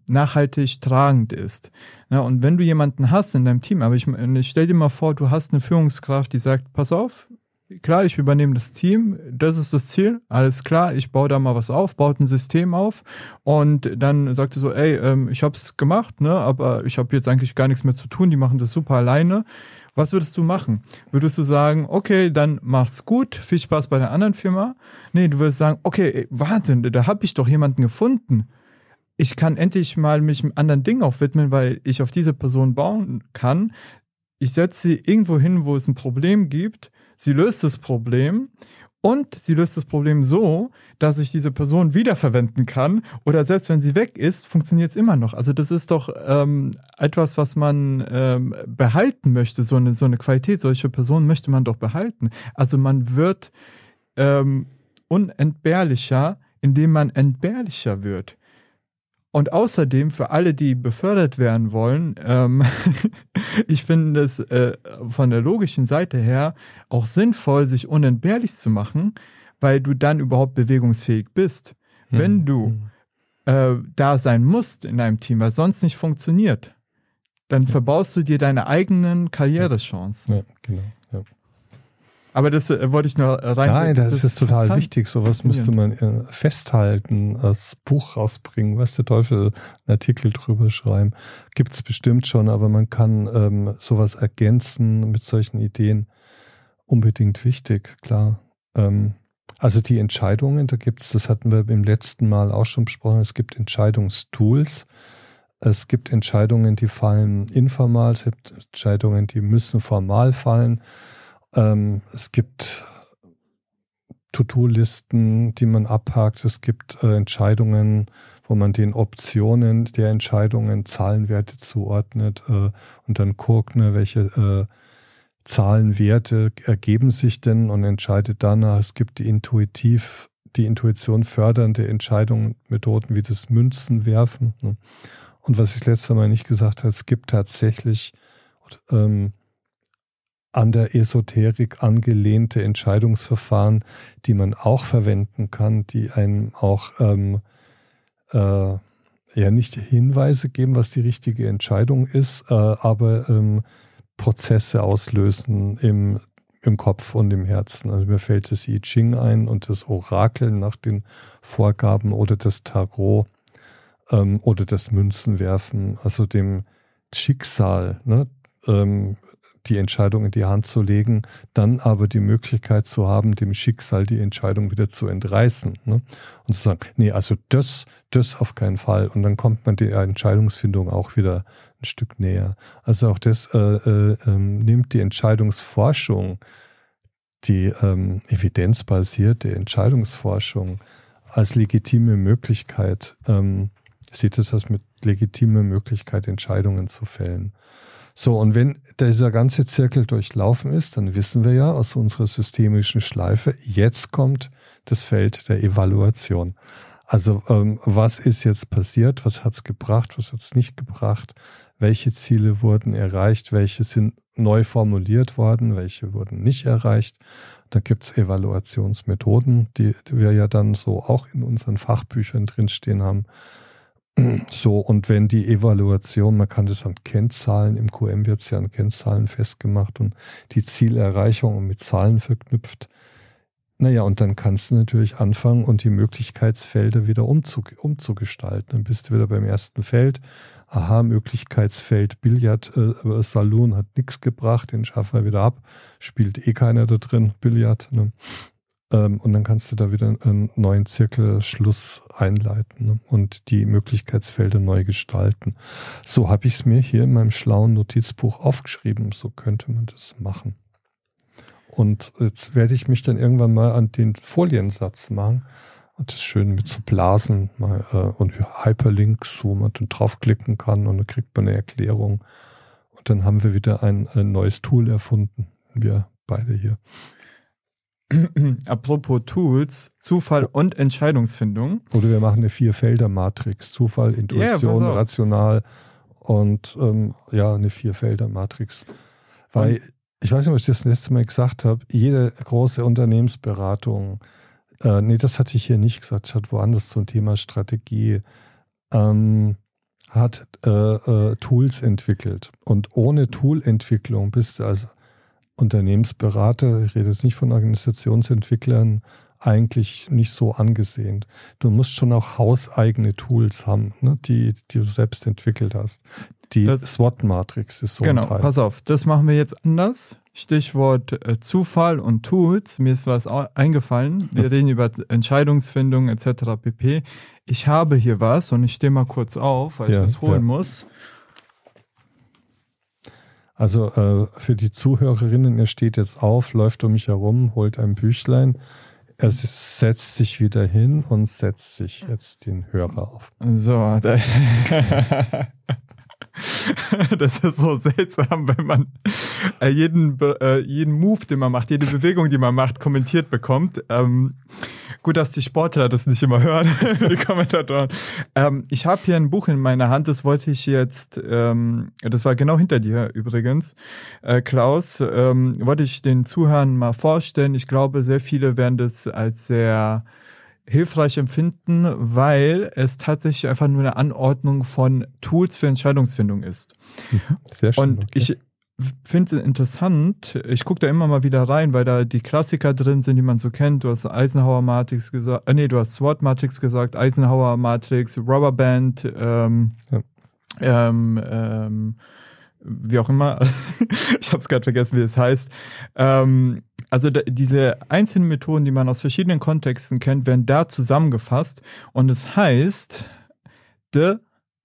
nachhaltig tragend ist. Ja, und wenn du jemanden hast in deinem Team, aber ich, ich stell dir mal vor, du hast eine Führungskraft, die sagt, pass auf, klar, ich übernehme das Team, das ist das Ziel, alles klar, ich baue da mal was auf, baut ein System auf und dann sagt er so, ey, ähm, ich hab's gemacht, ne, aber ich habe jetzt eigentlich gar nichts mehr zu tun, die machen das super alleine. Was würdest du machen? Würdest du sagen, okay, dann mach's gut, viel Spaß bei der anderen Firma? Nee, du würdest sagen, okay, Wahnsinn, da habe ich doch jemanden gefunden. Ich kann endlich mal mich einem anderen Ding auch widmen, weil ich auf diese Person bauen kann. Ich setze sie irgendwo hin, wo es ein Problem gibt Sie löst das Problem und sie löst das Problem so, dass ich diese Person wiederverwenden kann oder selbst wenn sie weg ist, funktioniert es immer noch. Also das ist doch ähm, etwas, was man ähm, behalten möchte, so eine, so eine Qualität. Solche Personen möchte man doch behalten. Also man wird ähm, unentbehrlicher, indem man entbehrlicher wird. Und außerdem für alle, die befördert werden wollen, ähm, ich finde es äh, von der logischen Seite her auch sinnvoll, sich unentbehrlich zu machen, weil du dann überhaupt bewegungsfähig bist. Hm. Wenn du hm. äh, da sein musst in einem Team, weil sonst nicht funktioniert, dann verbaust du dir deine eigenen Karrierechancen. Ja, genau. Aber das äh, wollte ich nur rein. Nein, das, das ist total wichtig. Sowas müsste man äh, festhalten, als Buch rausbringen, was der Teufel, einen Artikel drüber schreiben. Gibt es bestimmt schon, aber man kann ähm, sowas ergänzen mit solchen Ideen. Unbedingt wichtig, klar. Ähm, also die Entscheidungen, da gibt es, das hatten wir im letzten Mal auch schon besprochen, es gibt Entscheidungstools. Es gibt Entscheidungen, die fallen informal, es gibt Entscheidungen, die müssen formal fallen. Ähm, es gibt To-Do-Listen, die man abhakt. Es gibt äh, Entscheidungen, wo man den Optionen der Entscheidungen Zahlenwerte zuordnet äh, und dann guckt, ne, welche äh, Zahlenwerte ergeben sich denn und entscheidet danach. Es gibt die intuitiv, die Intuition fördernde Entscheidungen, Methoden wie das Münzenwerfen. Ne. Und was ich letztes Mal nicht gesagt habe, es gibt tatsächlich ähm, an der Esoterik angelehnte Entscheidungsverfahren, die man auch verwenden kann, die einem auch ähm, äh, ja nicht Hinweise geben, was die richtige Entscheidung ist, äh, aber ähm, Prozesse auslösen im, im Kopf und im Herzen. Also mir fällt das I Ching ein und das Orakel nach den Vorgaben oder das Tarot ähm, oder das Münzenwerfen, also dem Schicksal, ne? ähm, die Entscheidung in die Hand zu legen, dann aber die Möglichkeit zu haben, dem Schicksal die Entscheidung wieder zu entreißen. Ne? Und zu sagen, nee, also das, das auf keinen Fall. Und dann kommt man der Entscheidungsfindung auch wieder ein Stück näher. Also auch das äh, äh, äh, nimmt die Entscheidungsforschung, die ähm, evidenzbasierte Entscheidungsforschung als legitime Möglichkeit, ähm, sieht es als mit legitime Möglichkeit, Entscheidungen zu fällen. So, und wenn dieser ganze Zirkel durchlaufen ist, dann wissen wir ja aus unserer systemischen Schleife, jetzt kommt das Feld der Evaluation. Also ähm, was ist jetzt passiert, was hat es gebracht, was hat es nicht gebracht, welche Ziele wurden erreicht, welche sind neu formuliert worden, welche wurden nicht erreicht. Da gibt es Evaluationsmethoden, die, die wir ja dann so auch in unseren Fachbüchern drinstehen haben. So, und wenn die Evaluation, man kann das an Kennzahlen, im QM wird es ja an Kennzahlen festgemacht und die Zielerreichung mit Zahlen verknüpft. Naja, und dann kannst du natürlich anfangen und die Möglichkeitsfelder wieder umzug umzugestalten. Dann bist du wieder beim ersten Feld. Aha, Möglichkeitsfeld Billard, äh, Saloon hat nichts gebracht, den schaffen wir wieder ab. Spielt eh keiner da drin, Billard. Ne? Ähm, und dann kannst du da wieder einen neuen Zirkelschluss einleiten ne? und die Möglichkeitsfelder neu gestalten. So habe ich es mir hier in meinem schlauen Notizbuch aufgeschrieben. So könnte man das machen. Und jetzt werde ich mich dann irgendwann mal an den Foliensatz machen und das schön mit so Blasen mal, äh, und Hyperlinks, wo man dann draufklicken kann und dann kriegt man eine Erklärung. Und dann haben wir wieder ein, ein neues Tool erfunden. Wir beide hier. Apropos Tools, Zufall und Entscheidungsfindung. Oder wir machen eine Vier-Felder-Matrix. Zufall, Intuition, yeah, rational und ähm, ja, eine Vier-Felder-Matrix. Weil, und? ich weiß nicht, ob ich das letzte Mal gesagt habe, jede große Unternehmensberatung, äh, nee, das hatte ich hier nicht gesagt, ich hatte woanders zum Thema Strategie, ähm, hat äh, äh, Tools entwickelt. Und ohne Toolentwicklung bist du als Unternehmensberater, ich rede jetzt nicht von Organisationsentwicklern, eigentlich nicht so angesehen. Du musst schon auch hauseigene Tools haben, ne, die, die du selbst entwickelt hast. Die SWOT-Matrix ist so genau, ein Teil. pass auf, das machen wir jetzt anders. Stichwort äh, Zufall und Tools. Mir ist was eingefallen. Wir reden über Entscheidungsfindung etc. pp. Ich habe hier was und ich stehe mal kurz auf, weil ja, ich das holen ja. muss. Also äh, für die Zuhörerinnen, er steht jetzt auf, läuft um mich herum, holt ein Büchlein. Er setzt sich wieder hin und setzt sich jetzt den Hörer auf. So, da das ist so seltsam, wenn man äh, jeden, äh, jeden Move, den man macht, jede Bewegung, die man macht, kommentiert bekommt. Ähm, gut, dass die Sportler das nicht immer hören, die Kommentatoren. Ähm, ich habe hier ein Buch in meiner Hand, das wollte ich jetzt, ähm, das war genau hinter dir übrigens, äh, Klaus, ähm, wollte ich den Zuhörern mal vorstellen. Ich glaube, sehr viele werden das als sehr hilfreich empfinden, weil es tatsächlich einfach nur eine Anordnung von Tools für Entscheidungsfindung ist. Mhm. Sehr schön. Und okay. ich finde es interessant. Ich gucke da immer mal wieder rein, weil da die Klassiker drin sind, die man so kennt. Du hast Eisenhower Matrix gesagt, äh, nee, du hast SWOT Matrix gesagt, Eisenhower Matrix, Rubberband, ähm, ja. ähm, ähm, wie auch immer. ich habe es gerade vergessen, wie es heißt. Ähm, also da, diese einzelnen Methoden, die man aus verschiedenen Kontexten kennt, werden da zusammengefasst und es heißt The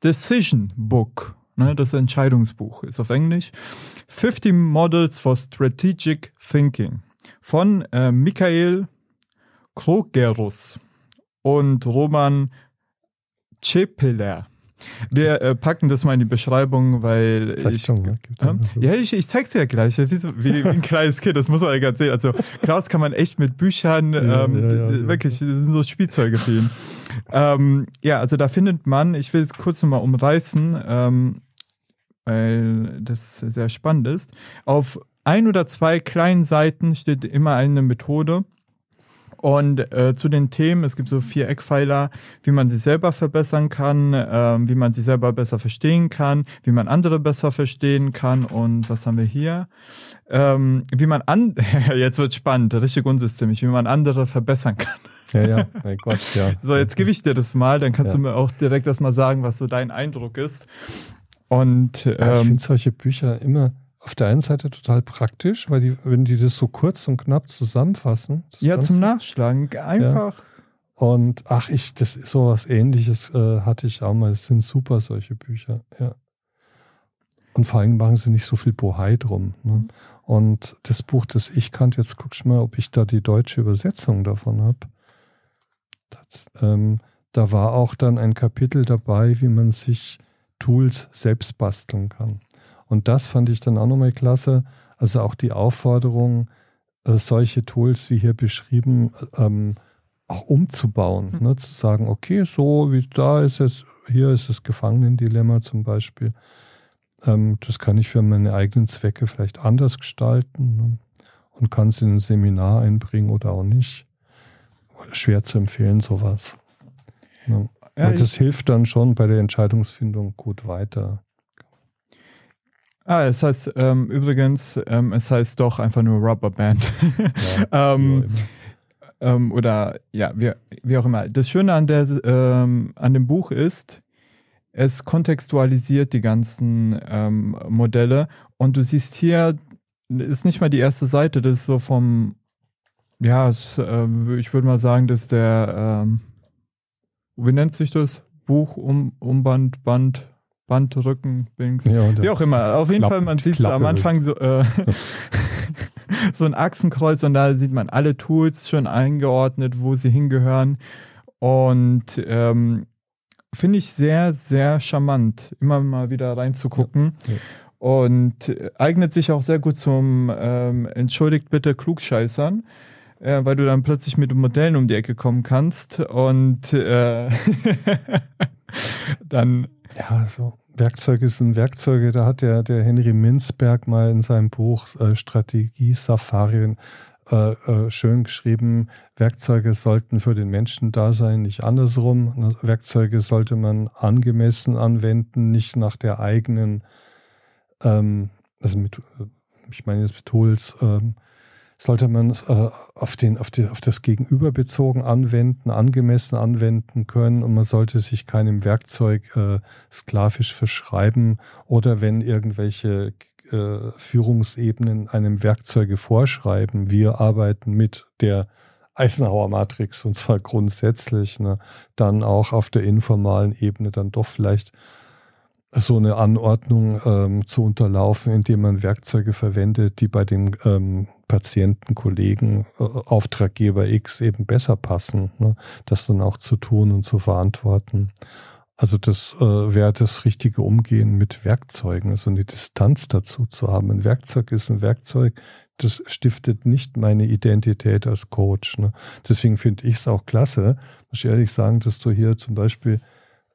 Decision Book. Ne, das Entscheidungsbuch ist auf Englisch. 50 Models for Strategic Thinking von äh, Michael Krogerus und Roman Cepeler. Wir äh, packen das mal in die Beschreibung, weil Zeichnung, ich, ne? ja, ich, ich zeig's dir ja gleich, wie, wie, wie ein kleines Kind, das muss man ja ganz sehen. Also Klaus kann man echt mit Büchern, ja, ähm, ja, ja, wirklich, das sind so Spielzeuge für ihn. ähm, ja, also da findet man, ich will es kurz nochmal umreißen, ähm, weil das sehr spannend ist. Auf ein oder zwei kleinen Seiten steht immer eine Methode und äh, zu den Themen, es gibt so vier Eckpfeiler, wie man sich selber verbessern kann, äh, wie man sich selber besser verstehen kann, wie man andere besser verstehen kann und was haben wir hier? Ähm, wie man an, jetzt wird spannend, richtig unsystemisch, wie man andere verbessern kann. Ja, ja, mein Gott, ja. So, jetzt gebe ich dir das mal, dann kannst ja. du mir auch direkt erstmal sagen, was so dein Eindruck ist. Und ähm, ja, ich finde solche Bücher immer auf der einen Seite total praktisch, weil die, wenn die das so kurz und knapp zusammenfassen. Ja, zum Nachschlagen. Einfach. Ja. Und ach, ich, das ist sowas ähnliches äh, hatte ich auch mal. Das sind super, solche Bücher, ja. Und vor allem machen sie nicht so viel Bohai drum. Ne? Mhm. Und das Buch, das ich kannte, jetzt guck ich mal, ob ich da die deutsche Übersetzung davon habe. Ähm, da war auch dann ein Kapitel dabei, wie man sich Tools selbst basteln kann. Und das fand ich dann auch nochmal klasse. Also auch die Aufforderung, äh, solche Tools wie hier beschrieben, ähm, auch umzubauen. Mhm. Ne? Zu sagen, okay, so wie da ist es, hier ist das Gefangenendilemma zum Beispiel. Ähm, das kann ich für meine eigenen Zwecke vielleicht anders gestalten ne? und kann es in ein Seminar einbringen oder auch nicht. Schwer zu empfehlen, sowas. Ne? Ja, und das hilft dann schon bei der Entscheidungsfindung gut weiter. Ah, es heißt ähm, übrigens, ähm, es heißt doch einfach nur Rubberband. Ja, ähm, ähm, oder ja, wie, wie auch immer. Das Schöne an, der, ähm, an dem Buch ist, es kontextualisiert die ganzen ähm, Modelle und du siehst hier, ist nicht mal die erste Seite, das ist so vom, ja, es, äh, ich würde mal sagen, das ist der, wie nennt sich das? Buch, um, Umband, Band, Bandrücken, Bings, ja, wie auch immer. Auf jeden Klapp, Fall, man sieht so am Anfang so, äh, so ein Achsenkreuz und da sieht man alle Tools schon eingeordnet, wo sie hingehören. Und ähm, finde ich sehr, sehr charmant, immer mal wieder reinzugucken. Ja, ja. Und eignet sich auch sehr gut zum ähm, Entschuldigt bitte Klugscheißern, äh, weil du dann plötzlich mit Modellen um die Ecke kommen kannst und äh, dann ja, so Werkzeuge sind Werkzeuge. Da hat der, der Henry Minzberg mal in seinem Buch äh, Strategie Safarien äh, äh, schön geschrieben, Werkzeuge sollten für den Menschen da sein, nicht andersrum. Werkzeuge sollte man angemessen anwenden, nicht nach der eigenen, ähm, also mit, ich meine jetzt mit Tools, ähm, sollte man äh, auf, den, auf, die, auf das Gegenüber bezogen anwenden, angemessen anwenden können. Und man sollte sich keinem Werkzeug äh, sklavisch verschreiben oder wenn irgendwelche äh, Führungsebenen einem Werkzeuge vorschreiben, wir arbeiten mit der Eisenhower Matrix und zwar grundsätzlich, ne, dann auch auf der informalen Ebene dann doch vielleicht so eine Anordnung ähm, zu unterlaufen, indem man Werkzeuge verwendet, die bei dem ähm, Patienten, Kollegen, äh, Auftraggeber X eben besser passen, ne? das dann auch zu tun und zu verantworten. Also das äh, wäre das richtige Umgehen mit Werkzeugen, also eine Distanz dazu zu haben. Ein Werkzeug ist ein Werkzeug, das stiftet nicht meine Identität als Coach. Ne? Deswegen finde ich es auch klasse, muss ich ehrlich sagen, dass du hier zum Beispiel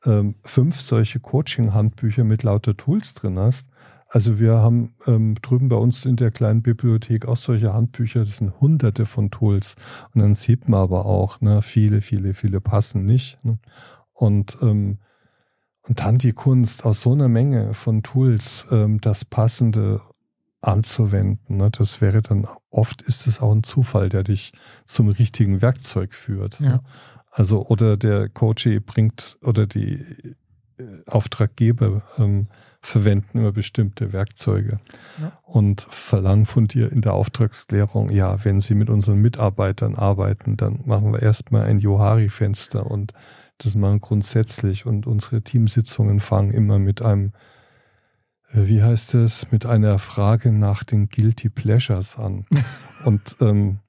ähm, fünf solche Coaching-Handbücher mit lauter Tools drin hast. Also wir haben ähm, drüben bei uns in der kleinen Bibliothek auch solche Handbücher, das sind hunderte von Tools. Und dann sieht man aber auch, ne, viele, viele, viele passen nicht. Ne? Und, ähm, und dann die Kunst aus so einer Menge von Tools, ähm, das Passende anzuwenden. Ne? Das wäre dann, oft ist es auch ein Zufall, der dich zum richtigen Werkzeug führt. Ja. Ne? Also, oder der Coach bringt oder die äh, Auftraggeber ähm, verwenden immer bestimmte Werkzeuge Ja. und verlangen von dir in der Auftragsklärung, ja, wenn sie mit unseren Mitarbeitern arbeiten, dann machen wir erstmal ein Johari-Fenster und das machen wir grundsätzlich und unsere Teamsitzungen fangen immer mit einem, äh, wie heißt es, mit einer Frage nach den Guilty Pleasures an. und ähm,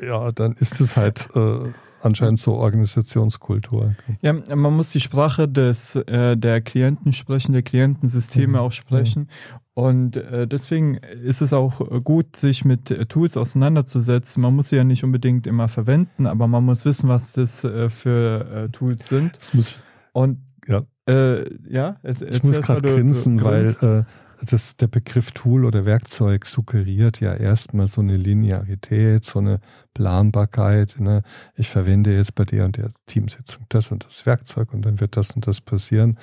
ja, dann ist es halt äh, anscheinend so Organisationskultur. Ja, man muss die Sprache des, äh, der Klienten sprechen, der Klientensysteme Mhm. auch sprechen. Und äh, deswegen ist es auch gut, sich mit äh, Tools auseinanderzusetzen. Man muss sie ja nicht unbedingt immer verwenden, aber man muss wissen, was das äh, für äh, Tools sind. Das muss, Und Ja. äh, ja, ich muss gerade grinsen, weil das, der Begriff Tool oder Werkzeug suggeriert ja erstmal so eine Linearität, so eine Planbarkeit. Ne? Ich verwende jetzt bei der und der Teamsitzung das und das Werkzeug und dann wird das und das passieren.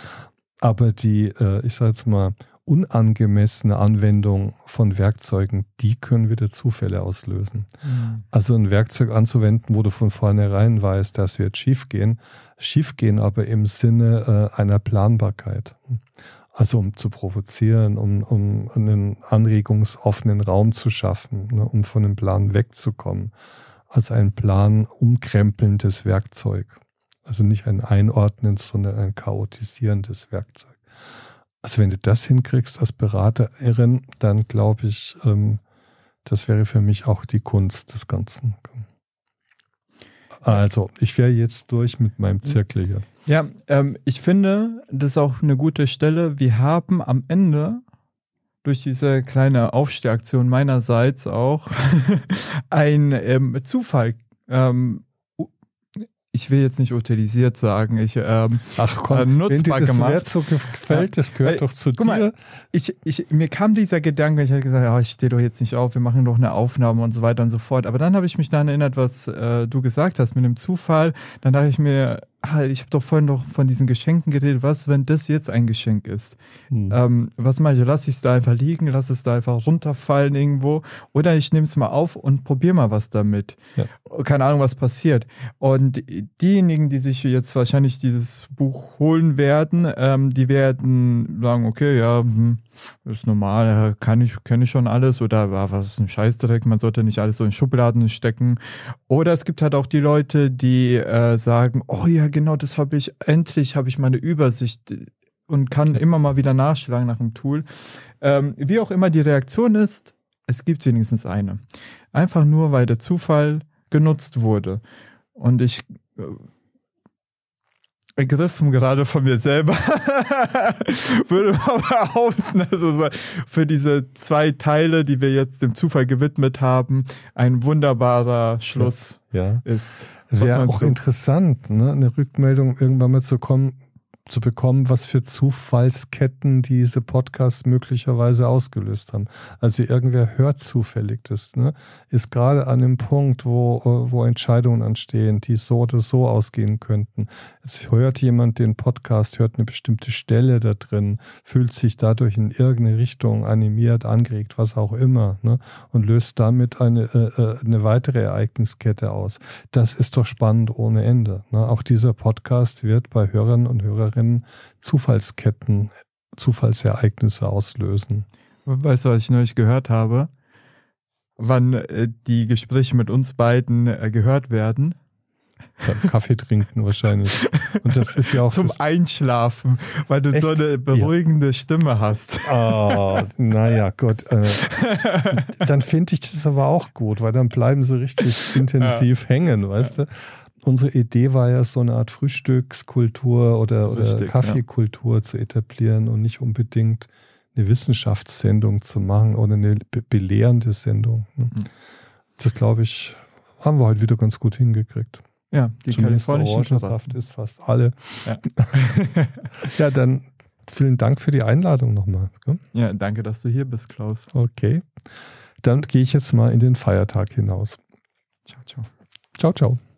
Aber die, äh, ich sage jetzt mal, unangemessene Anwendung von Werkzeugen, die können wieder Zufälle auslösen. Mhm. Also ein Werkzeug anzuwenden, wo du von vornherein weißt, das wird schiefgehen. Schiefgehen aber im Sinne äh, einer Planbarkeit. Also um zu provozieren, um, um einen anregungsoffenen Raum zu schaffen, ne, um von dem Plan wegzukommen. Also ein Plan umkrempelndes Werkzeug. Also nicht ein einordnendes, sondern ein chaotisierendes Werkzeug. Also wenn du das hinkriegst als Beraterin, dann glaube ich, ähm, das wäre für mich auch die Kunst des Ganzen. Also, ich wäre jetzt durch mit meinem Zirkel hier. Ja, ähm, ich finde, das ist auch eine gute Stelle. Wir haben am Ende durch diese kleine Aufstehaktion meinerseits auch ein ähm, Zufall. Ähm, ich will jetzt nicht utilisiert sagen. Ich, ähm, Ach Äh, nutzbar wenn dir das. Wert so gefällt, das gehört Äh, doch zu guck mal, dir. ich, ich, mir kam dieser Gedanke, ich habe gesagt, ja, ich stehe doch jetzt nicht auf, wir machen doch eine Aufnahme und so weiter und so fort. Aber dann habe ich mich daran erinnert, was äh, du gesagt hast mit dem Zufall. Dann dachte ich mir, ah, ich habe doch vorhin doch von diesen Geschenken geredet. Was, wenn das jetzt ein Geschenk ist? Hm. Ähm, was mache ich? Lass ich es da einfach liegen, lass es da einfach runterfallen irgendwo. Oder ich nehme es mal auf und probiere mal was damit. Ja. Keine Ahnung, was passiert. Und diejenigen, die sich jetzt wahrscheinlich dieses Buch holen werden, ähm, die werden sagen, okay, ja, hm, ist normal, äh, kann ich, kenne ich schon alles. Oder ah, was ist ein Scheißdreck, man sollte nicht alles so in Schubladen stecken. Oder es gibt halt auch die Leute, die äh, sagen, oh ja, genau, das habe ich, endlich habe ich meine Übersicht und kann immer mal wieder nachschlagen nach einem Tool. Ähm, wie auch immer die Reaktion ist, es gibt wenigstens eine. Einfach nur, weil der Zufall genutzt wurde. Und ich äh, ergriffen gerade von mir selber, würde man behaupten, also so für diese zwei Teile, die wir jetzt dem Zufall gewidmet haben, ein wunderbarer Schluss ja. ist. Wäre auch du? interessant, ne? eine Rückmeldung irgendwann mal zu kommen, zu bekommen, was für Zufallsketten diese Podcasts möglicherweise ausgelöst haben. Also irgendwer hört zufällig das, ne? ist gerade an dem Punkt, wo, äh, wo Entscheidungen anstehen, die so oder so ausgehen könnten. Jetzt hört jemand den Podcast, hört eine bestimmte Stelle da drin, fühlt sich dadurch in irgendeine Richtung animiert, angeregt, was auch immer, ne? und löst damit eine, äh, äh, eine weitere Ereigniskette aus. Das ist doch spannend ohne Ende. Ne? Auch dieser Podcast wird bei Hörern und Hörerinnen Zufallsketten, Zufallsereignisse auslösen. Weißt du, was ich neulich gehört habe? Wann äh, die Gespräche mit uns beiden äh, gehört werden? Beim Kaffee trinken wahrscheinlich. Und das ist ja auch Zum Einschlafen, weil du so Echt? eine beruhigende Stimme hast. Oh, naja, Gott. Äh, dann finde ich das aber auch gut, weil dann bleiben sie richtig intensiv hängen, weißt du? Unsere Idee war ja so eine Art Frühstückskultur oder, oder Richtig, Kaffeekultur zu etablieren und nicht unbedingt eine Wissenschaftssendung zu machen oder eine be belehrende Sendung. ne? Mhm. Das glaube ich, haben wir heute wieder ganz gut hingekriegt. Ja, die Zumindest kalifornischen Terrassen. ist fast alle. Ja. Ja, dann vielen Dank für die Einladung nochmal. ja, danke, dass du hier bist, Klaus. Okay. Dann gehe ich jetzt mal in den Feiertag hinaus. Ciao, ciao. Ciao, ciao.